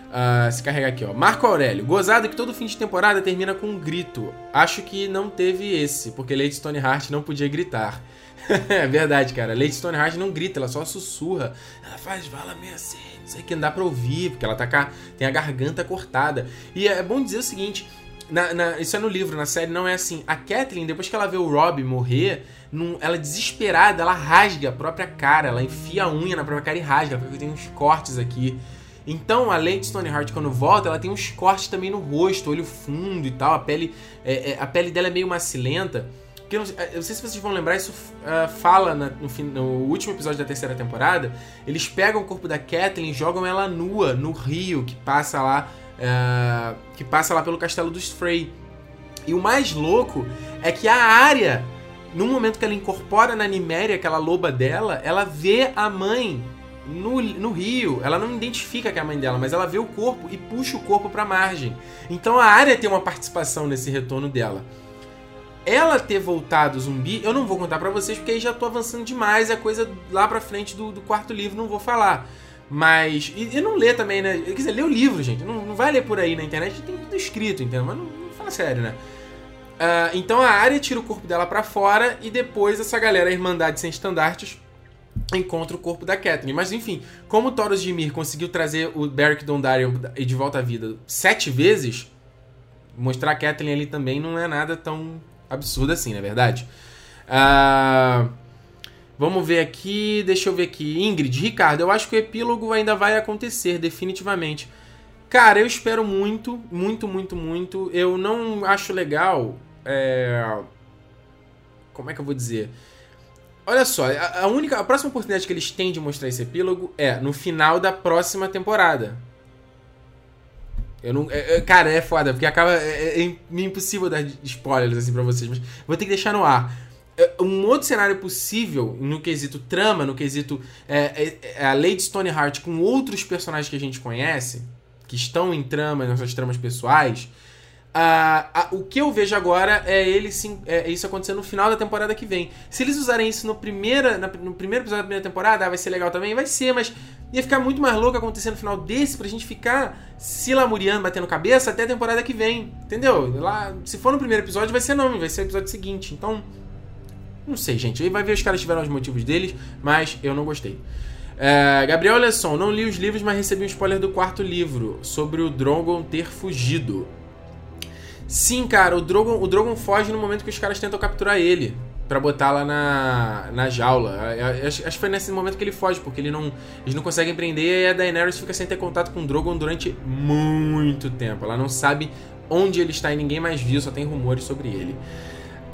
Uh, se carregar aqui, ó. Marco Aurélio. Gozado que todo fim de temporada termina com um grito. Acho que não teve esse, porque Lady Stoneheart não podia gritar. é verdade, cara. Lady Stoneheart não grita, ela só sussurra. Ela faz, fala meio assim, não sei que não dá pra ouvir, porque ela tá a, tem a garganta cortada. E é bom dizer o seguinte: na, na, isso é no livro, na série não é assim. A Kathleen, depois que ela vê o Rob morrer, num, ela desesperada, ela rasga a própria cara, ela enfia a unha na própria cara e rasga, porque tem uns cortes aqui. Então a Lady Stoneheart, quando volta, ela tem uns cortes também no rosto, olho fundo e tal. A pele, é, é, a pele dela é meio macilenta. Que eu, eu, não sei se vocês vão lembrar, isso uh, fala na, no, no, último episódio da terceira temporada. Eles pegam o corpo da Kathleen e jogam ela nua no rio que passa lá. Uh, que passa lá pelo castelo dos Frey. E o mais louco é que a área no momento que ela incorpora na Niméria, aquela loba dela, ela vê a mãe no, no rio. Ela não identifica que é a mãe dela, mas ela vê o corpo e puxa o corpo para a margem. Então a área tem uma participação nesse retorno dela. Ela ter voltado zumbi, eu não vou contar para vocês porque aí já tô avançando demais, é coisa lá pra frente do, do quarto livro, não vou falar. Mas. E, e, não lê também, né? Quer dizer, lê o livro, gente. Não, não vai ler por aí na internet, tem tudo escrito, entendeu? Mas não, não fala sério, né? Uh, então a área tira o corpo dela para fora e depois essa galera, a Irmandade Sem Estandartes, encontra o corpo da Catherine. Mas enfim, como Thoros de Mir conseguiu trazer o Beric Dondarrion de volta à vida sete vezes, mostrar a Catherine ali também não é nada tão absurdo assim, não é verdade? Uh, vamos ver aqui, deixa eu ver aqui. Ingrid, Ricardo, eu acho que o epílogo ainda vai acontecer, definitivamente. Cara, eu espero muito, muito, muito, muito. Eu não acho legal é... Como é que eu vou dizer? Olha só, a, única, a próxima oportunidade que eles têm de mostrar esse epílogo é no final da próxima temporada. Eu não, é, é, cara, é foda, porque acaba. É, é, é impossível dar spoilers assim pra vocês, mas vou ter que deixar no ar. É, um outro cenário possível, no quesito trama, no quesito é, a Lady Stoneheart com outros personagens que a gente conhece, que estão em trama, nas suas tramas pessoais, O que eu vejo agora é ele sim, é isso acontecendo no final da temporada que vem. Se eles usarem isso no, primeira, na, no primeiro episódio da primeira temporada, ah, vai ser legal também, vai ser, mas ia ficar muito mais louco acontecer no final desse pra gente ficar se lamuriando, batendo cabeça até a temporada que vem. Entendeu? Lá, se for no primeiro episódio, vai ser não, vai ser o episódio seguinte. Então, não sei, gente. Aí vai ver os caras tiveram os motivos deles, mas eu não gostei. Uh, Gabriel Lesson, não li os livros, mas recebi um spoiler do quarto livro sobre o Drogon ter fugido. Sim, cara, o Drogon, o Drogon foge no momento que os caras tentam capturar ele para botar lá na, na jaula. Acho, acho que foi nesse momento que ele foge, porque ele não, eles não conseguem prender e a Daenerys fica sem ter contato com o Drogon durante muito tempo. Ela não sabe onde ele está e ninguém mais viu, só tem rumores sobre ele.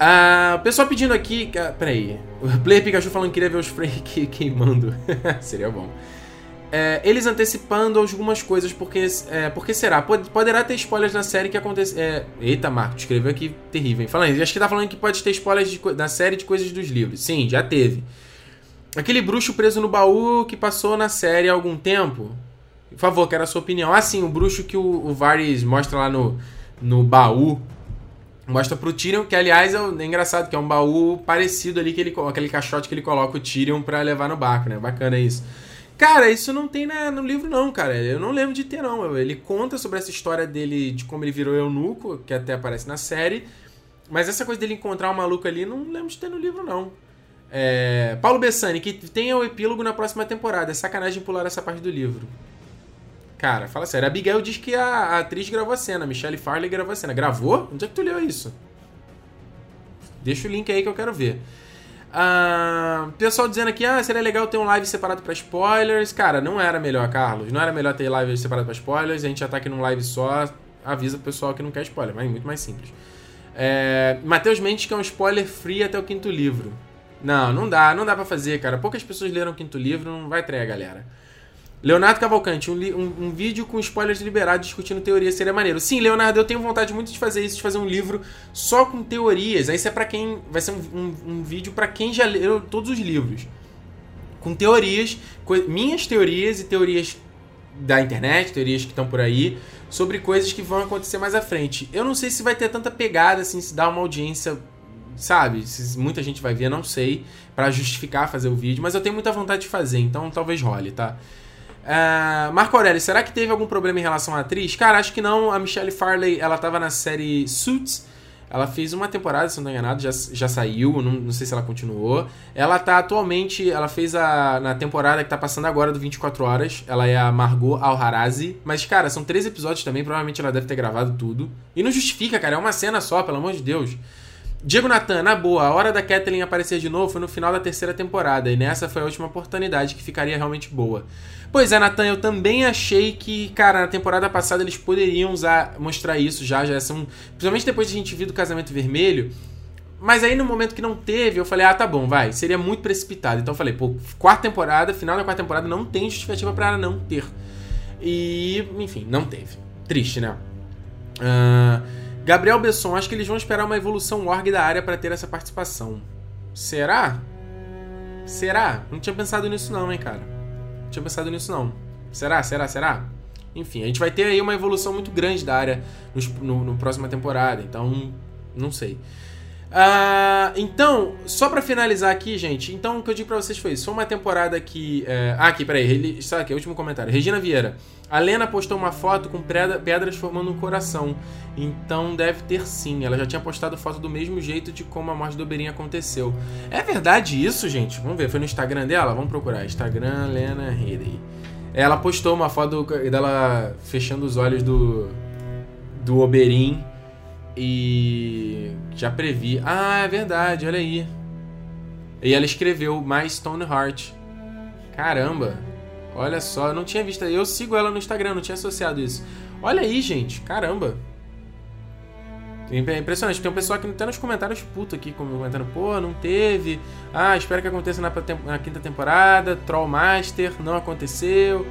Ah, o pessoal pedindo aqui. Peraí. O Player Pikachu falando que queria ver os Frey queimando. Seria bom é, eles antecipando algumas coisas, porque, é, porque será? Poderá ter spoilers na série que acontece. É, eita, Marco, escreveu aqui terrível. Hein? Falando, acho que tá falando que pode ter spoilers de, da série de coisas dos livros. Sim, já teve. Aquele bruxo preso no baú que passou na série há algum tempo. Por favor, quero a sua opinião. Ah, sim, o bruxo que o, o Varys mostra lá no, no baú. Mostra pro Tyrion, que aliás é, é engraçado, que é um baú parecido ali, que ele, aquele caixote que ele coloca o Tyrion pra levar no barco, né? Bacana isso. Cara, isso não tem na, no livro, não, cara. Eu não lembro de ter, não. Ele conta sobre essa história dele, de como ele virou eunuco, que até aparece na série. Mas essa coisa dele encontrar um maluco ali, não lembro de ter no livro, não. É... Paulo Bessani, que tem o epílogo na próxima temporada. É sacanagem pular essa parte do livro. Cara, fala sério. A Abigail diz que a, a atriz gravou a cena. Michelle Farley gravou a cena. Gravou? Onde é que tu leu isso? Deixa o link aí que eu quero ver. Ah, pessoal dizendo aqui, ah, seria legal ter um live separado para spoilers. Cara, não era melhor, Carlos. Não era melhor ter live separado para spoilers. A gente já tá aqui num live só. Avisa o pessoal que não quer spoiler, mas é muito mais simples. É, Matheus Mendes que é um spoiler free até o quinto livro. Não, não dá, não dá para fazer, cara. Poucas pessoas leram o quinto livro, não vai trair a galera. Leonardo Cavalcante, um, um, um, vídeo com spoilers liberados discutindo teoria seria maneiro. Sim, Leonardo, eu tenho vontade muito de fazer isso, de fazer um livro só com teorias. Aí isso é para quem. Vai ser um, um vídeo para quem já leu todos os livros. Com teorias, minhas teorias e teorias da internet, teorias que estão por aí, sobre coisas que vão acontecer mais à frente. Eu não sei se vai ter tanta pegada, assim, se dá uma audiência, sabe? Se muita gente vai ver, não sei, para justificar fazer o vídeo, mas eu tenho muita vontade de fazer, então talvez role, tá? Uh, Marco Aurélio, será que teve algum problema em relação à atriz? Cara, acho que não. A Michelle Farley, ela tava na série Suits. Ela fez uma temporada, se não estou enganado, já, já saiu, não, não sei se ela continuou. Ela tá atualmente, ela fez a na temporada que tá passando agora do 24 horas, ela é a Margot Al-Harazi. Mas, cara, são três episódios também, provavelmente ela deve ter gravado tudo. E não justifica, cara, é uma cena só, pelo amor de Deus. Diego Natan, na boa, a hora da Kathleen aparecer de novo foi no final da terceira temporada, e nessa foi a última oportunidade que ficaria realmente boa. Pois é, Natan, eu também achei que, cara, na temporada passada eles poderiam usar, mostrar isso já, já são. Principalmente depois de a gente vir do casamento vermelho. Mas aí no momento que não teve, eu falei, ah, tá bom, vai. Seria muito precipitado. Então eu falei, pô, quarta temporada, final da quarta temporada, não tem justificativa para ela não ter. E, enfim, não teve. Triste, né? Uh, Gabriel Besson, acho que eles vão esperar uma evolução org da área para ter essa participação. Será? Será? Não tinha pensado nisso não, hein, cara tinha pensado nisso não. Será? Será? Será? Enfim, a gente vai ter aí uma evolução muito grande da área no, no, no próxima temporada, então não sei. Uh, então, só para finalizar aqui, gente, então o que eu digo pra vocês foi isso. Foi uma temporada que. É... Ah, aqui, peraí, sabe aqui, último comentário. Regina Vieira. A Lena postou uma foto com pedras formando um coração. Então deve ter sim. Ela já tinha postado foto do mesmo jeito de como a morte do Oberyn aconteceu. É verdade isso, gente? Vamos ver. Foi no Instagram dela? Vamos procurar. Instagram Lena Headey. Ela postou uma foto dela fechando os olhos do. do Oberyn. E. Já previ. Ah, é verdade, olha aí. E ela escreveu mais Stoneheart. Caramba. Olha só, eu não tinha visto. Eu sigo ela no Instagram, não tinha associado isso. Olha aí, gente. Caramba. É impressionante. Tem um pessoal que até nos comentários puto aqui comentando, pô, não teve. Ah, espero que aconteça na, na quinta temporada. Trollmaster, não aconteceu.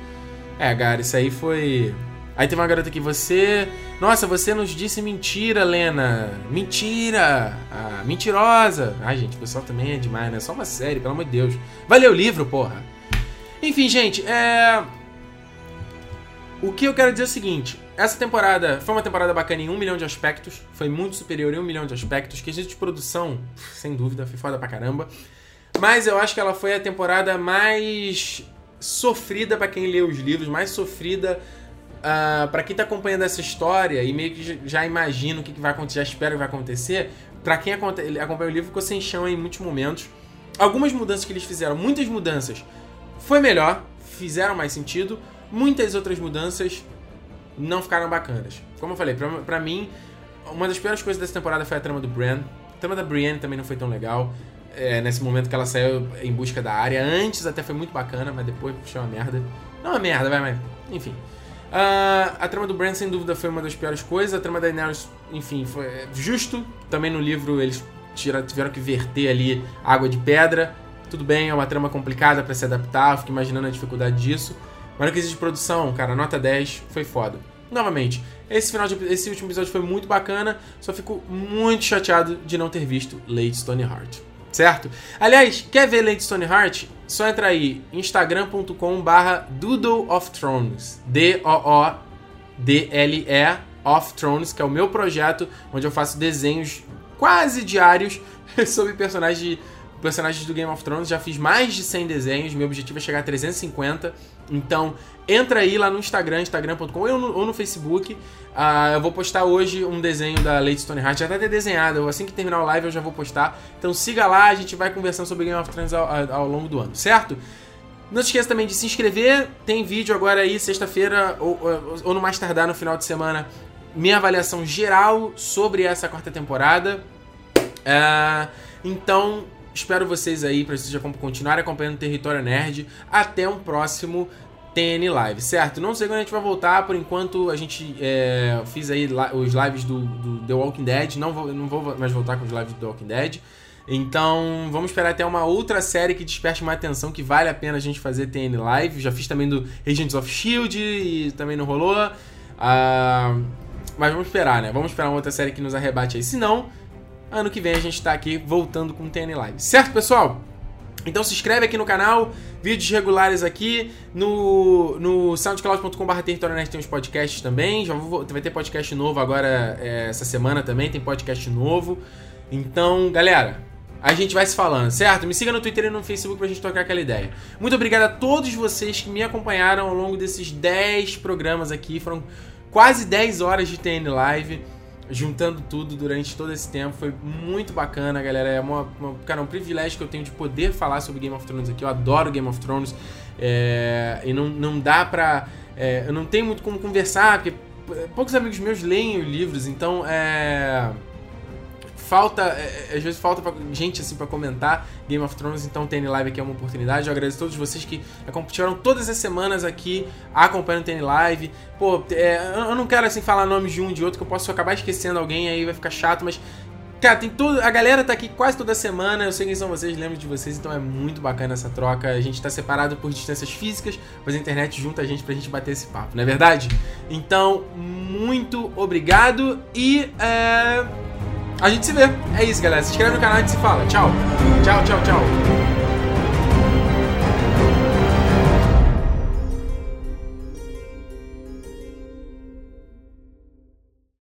É, cara, isso aí foi. Aí tem uma garota aqui, você. Nossa, você nos disse mentira, Lena. Mentira! Ah, mentirosa! Ai, gente, o pessoal também é demais, né? Só uma série, pelo amor de Deus. Vai ler o livro, porra. Enfim, gente, é. O que eu quero dizer é o seguinte: essa temporada foi uma temporada bacana em um milhão de aspectos, foi muito superior em um milhão de aspectos. Quesito de produção, sem dúvida, foi foda pra caramba. Mas eu acho que ela foi a temporada mais sofrida para quem lê os livros, mais sofrida uh, ah, para quem tá acompanhando essa história e meio que já imagina o que, vai acontecer, já espera o que vai acontecer. Para quem acompanha o livro, ficou sem chão em muitos momentos. Algumas mudanças que eles fizeram, muitas mudanças, foi melhor, fizeram mais sentido. Muitas outras mudanças não ficaram bacanas. Como eu falei, pra mim, uma das piores coisas dessa temporada foi a trama do Bran. A trama da Brienne também não foi tão legal. É, nesse momento que ela saiu em busca da área. Antes até foi muito bacana, mas depois puxou uma merda. Não uma merda, vai, mas. Enfim. Uh, a trama do Bran, sem dúvida, foi uma das piores coisas. A trama da Daenerys, enfim, foi justo. Também no livro eles tiveram que verter ali água de pedra. Tudo bem, é uma trama complicada para se adaptar. Fico imaginando a dificuldade disso. Mas no que existe produção, cara, nota 10, foi foda. Novamente, esse final de, esse último episódio foi muito bacana, só fico muito chateado de não ter visto Lady Stoneheart. Certo? Aliás, quer ver Lady Stoneheart? Só entra aí, instagram.com barra Doodle of Thrones. D-O-O-D-L-E of Thrones, que é o meu projeto, onde eu faço desenhos quase diários sobre personagens, personagens do Game of Thrones. Já fiz mais de 100 desenhos, meu objetivo é chegar a 350. Então, entra aí lá no Instagram, instagram.com ou, ou no, Facebook. Uh, eu vou postar hoje um desenho da Lady Stoneheart. Já tá até desenhado. Assim que terminar o live eu já vou postar. Então siga lá, a gente vai conversando sobre Game of Thrones ao, ao longo do ano, certo? Não se esqueça também de se inscrever. Tem vídeo agora aí, sexta-feira, ou, ou, ou no mais tardar no final de semana, minha avaliação geral sobre essa quarta temporada. Uh, então, espero vocês aí para vocês continuarem acompanhando o Território Nerd. Até um próximo TN Live, certo? Não sei quando a gente vai voltar, por enquanto a gente é, fiz aí os lives do, do, The Walking Dead, não vou, não vou mais voltar com os lives do The Walking Dead. Então, vamos esperar até uma outra série que desperte mais atenção, que vale a pena a gente fazer TN Live. Já fiz também do Agents of S.H.I.E.L.D. e também não rolou. Uh, mas vamos esperar, né? Vamos esperar uma outra série que nos arrebate aí. Se não, ano que vem a gente tá aqui voltando com TN Live. Certo, pessoal? Então se inscreve aqui no canal, vídeos regulares aqui, no, no soundcloud.com.br tem os podcasts também, já vou, vai ter podcast novo agora é, essa semana também, tem podcast novo. Então, galera, a gente vai se falando, certo? Me siga no Twitter e no Facebook pra gente tocar aquela ideia. Muito obrigado a todos vocês que me acompanharam ao longo desses 10 programas aqui, foram quase 10 horas de TN Live juntando tudo durante todo esse tempo. Foi muito bacana, galera. É uma, uma, cara, um privilégio que eu tenho de poder falar sobre Game of Thrones aqui. Eu adoro Game of Thrones. É, e não, não dá pra. É, eu não tenho muito como conversar, porque poucos amigos meus leem os livros, então é falta, é, é, às vezes falta pra, gente assim para comentar Game of Thrones, então TN Live aqui é uma oportunidade. Eu agradeço a todos vocês que tiveram todas as semanas aqui acompanhando o TN Live. Pô, é, eu não quero assim falar nomes de um de outro, que eu posso acabar esquecendo alguém aí vai ficar chato, mas Cara, tem tudo. A galera tá aqui quase toda semana. Eu sei quem são vocês, lembro de vocês, então é muito bacana essa troca. A gente tá separado por distâncias físicas, mas a internet junta a gente pra gente bater esse papo, não é verdade? Então, muito obrigado e. É... A gente se vê. É isso, galera. Se inscreve no canal e se fala. Tchau. Tchau, tchau, tchau.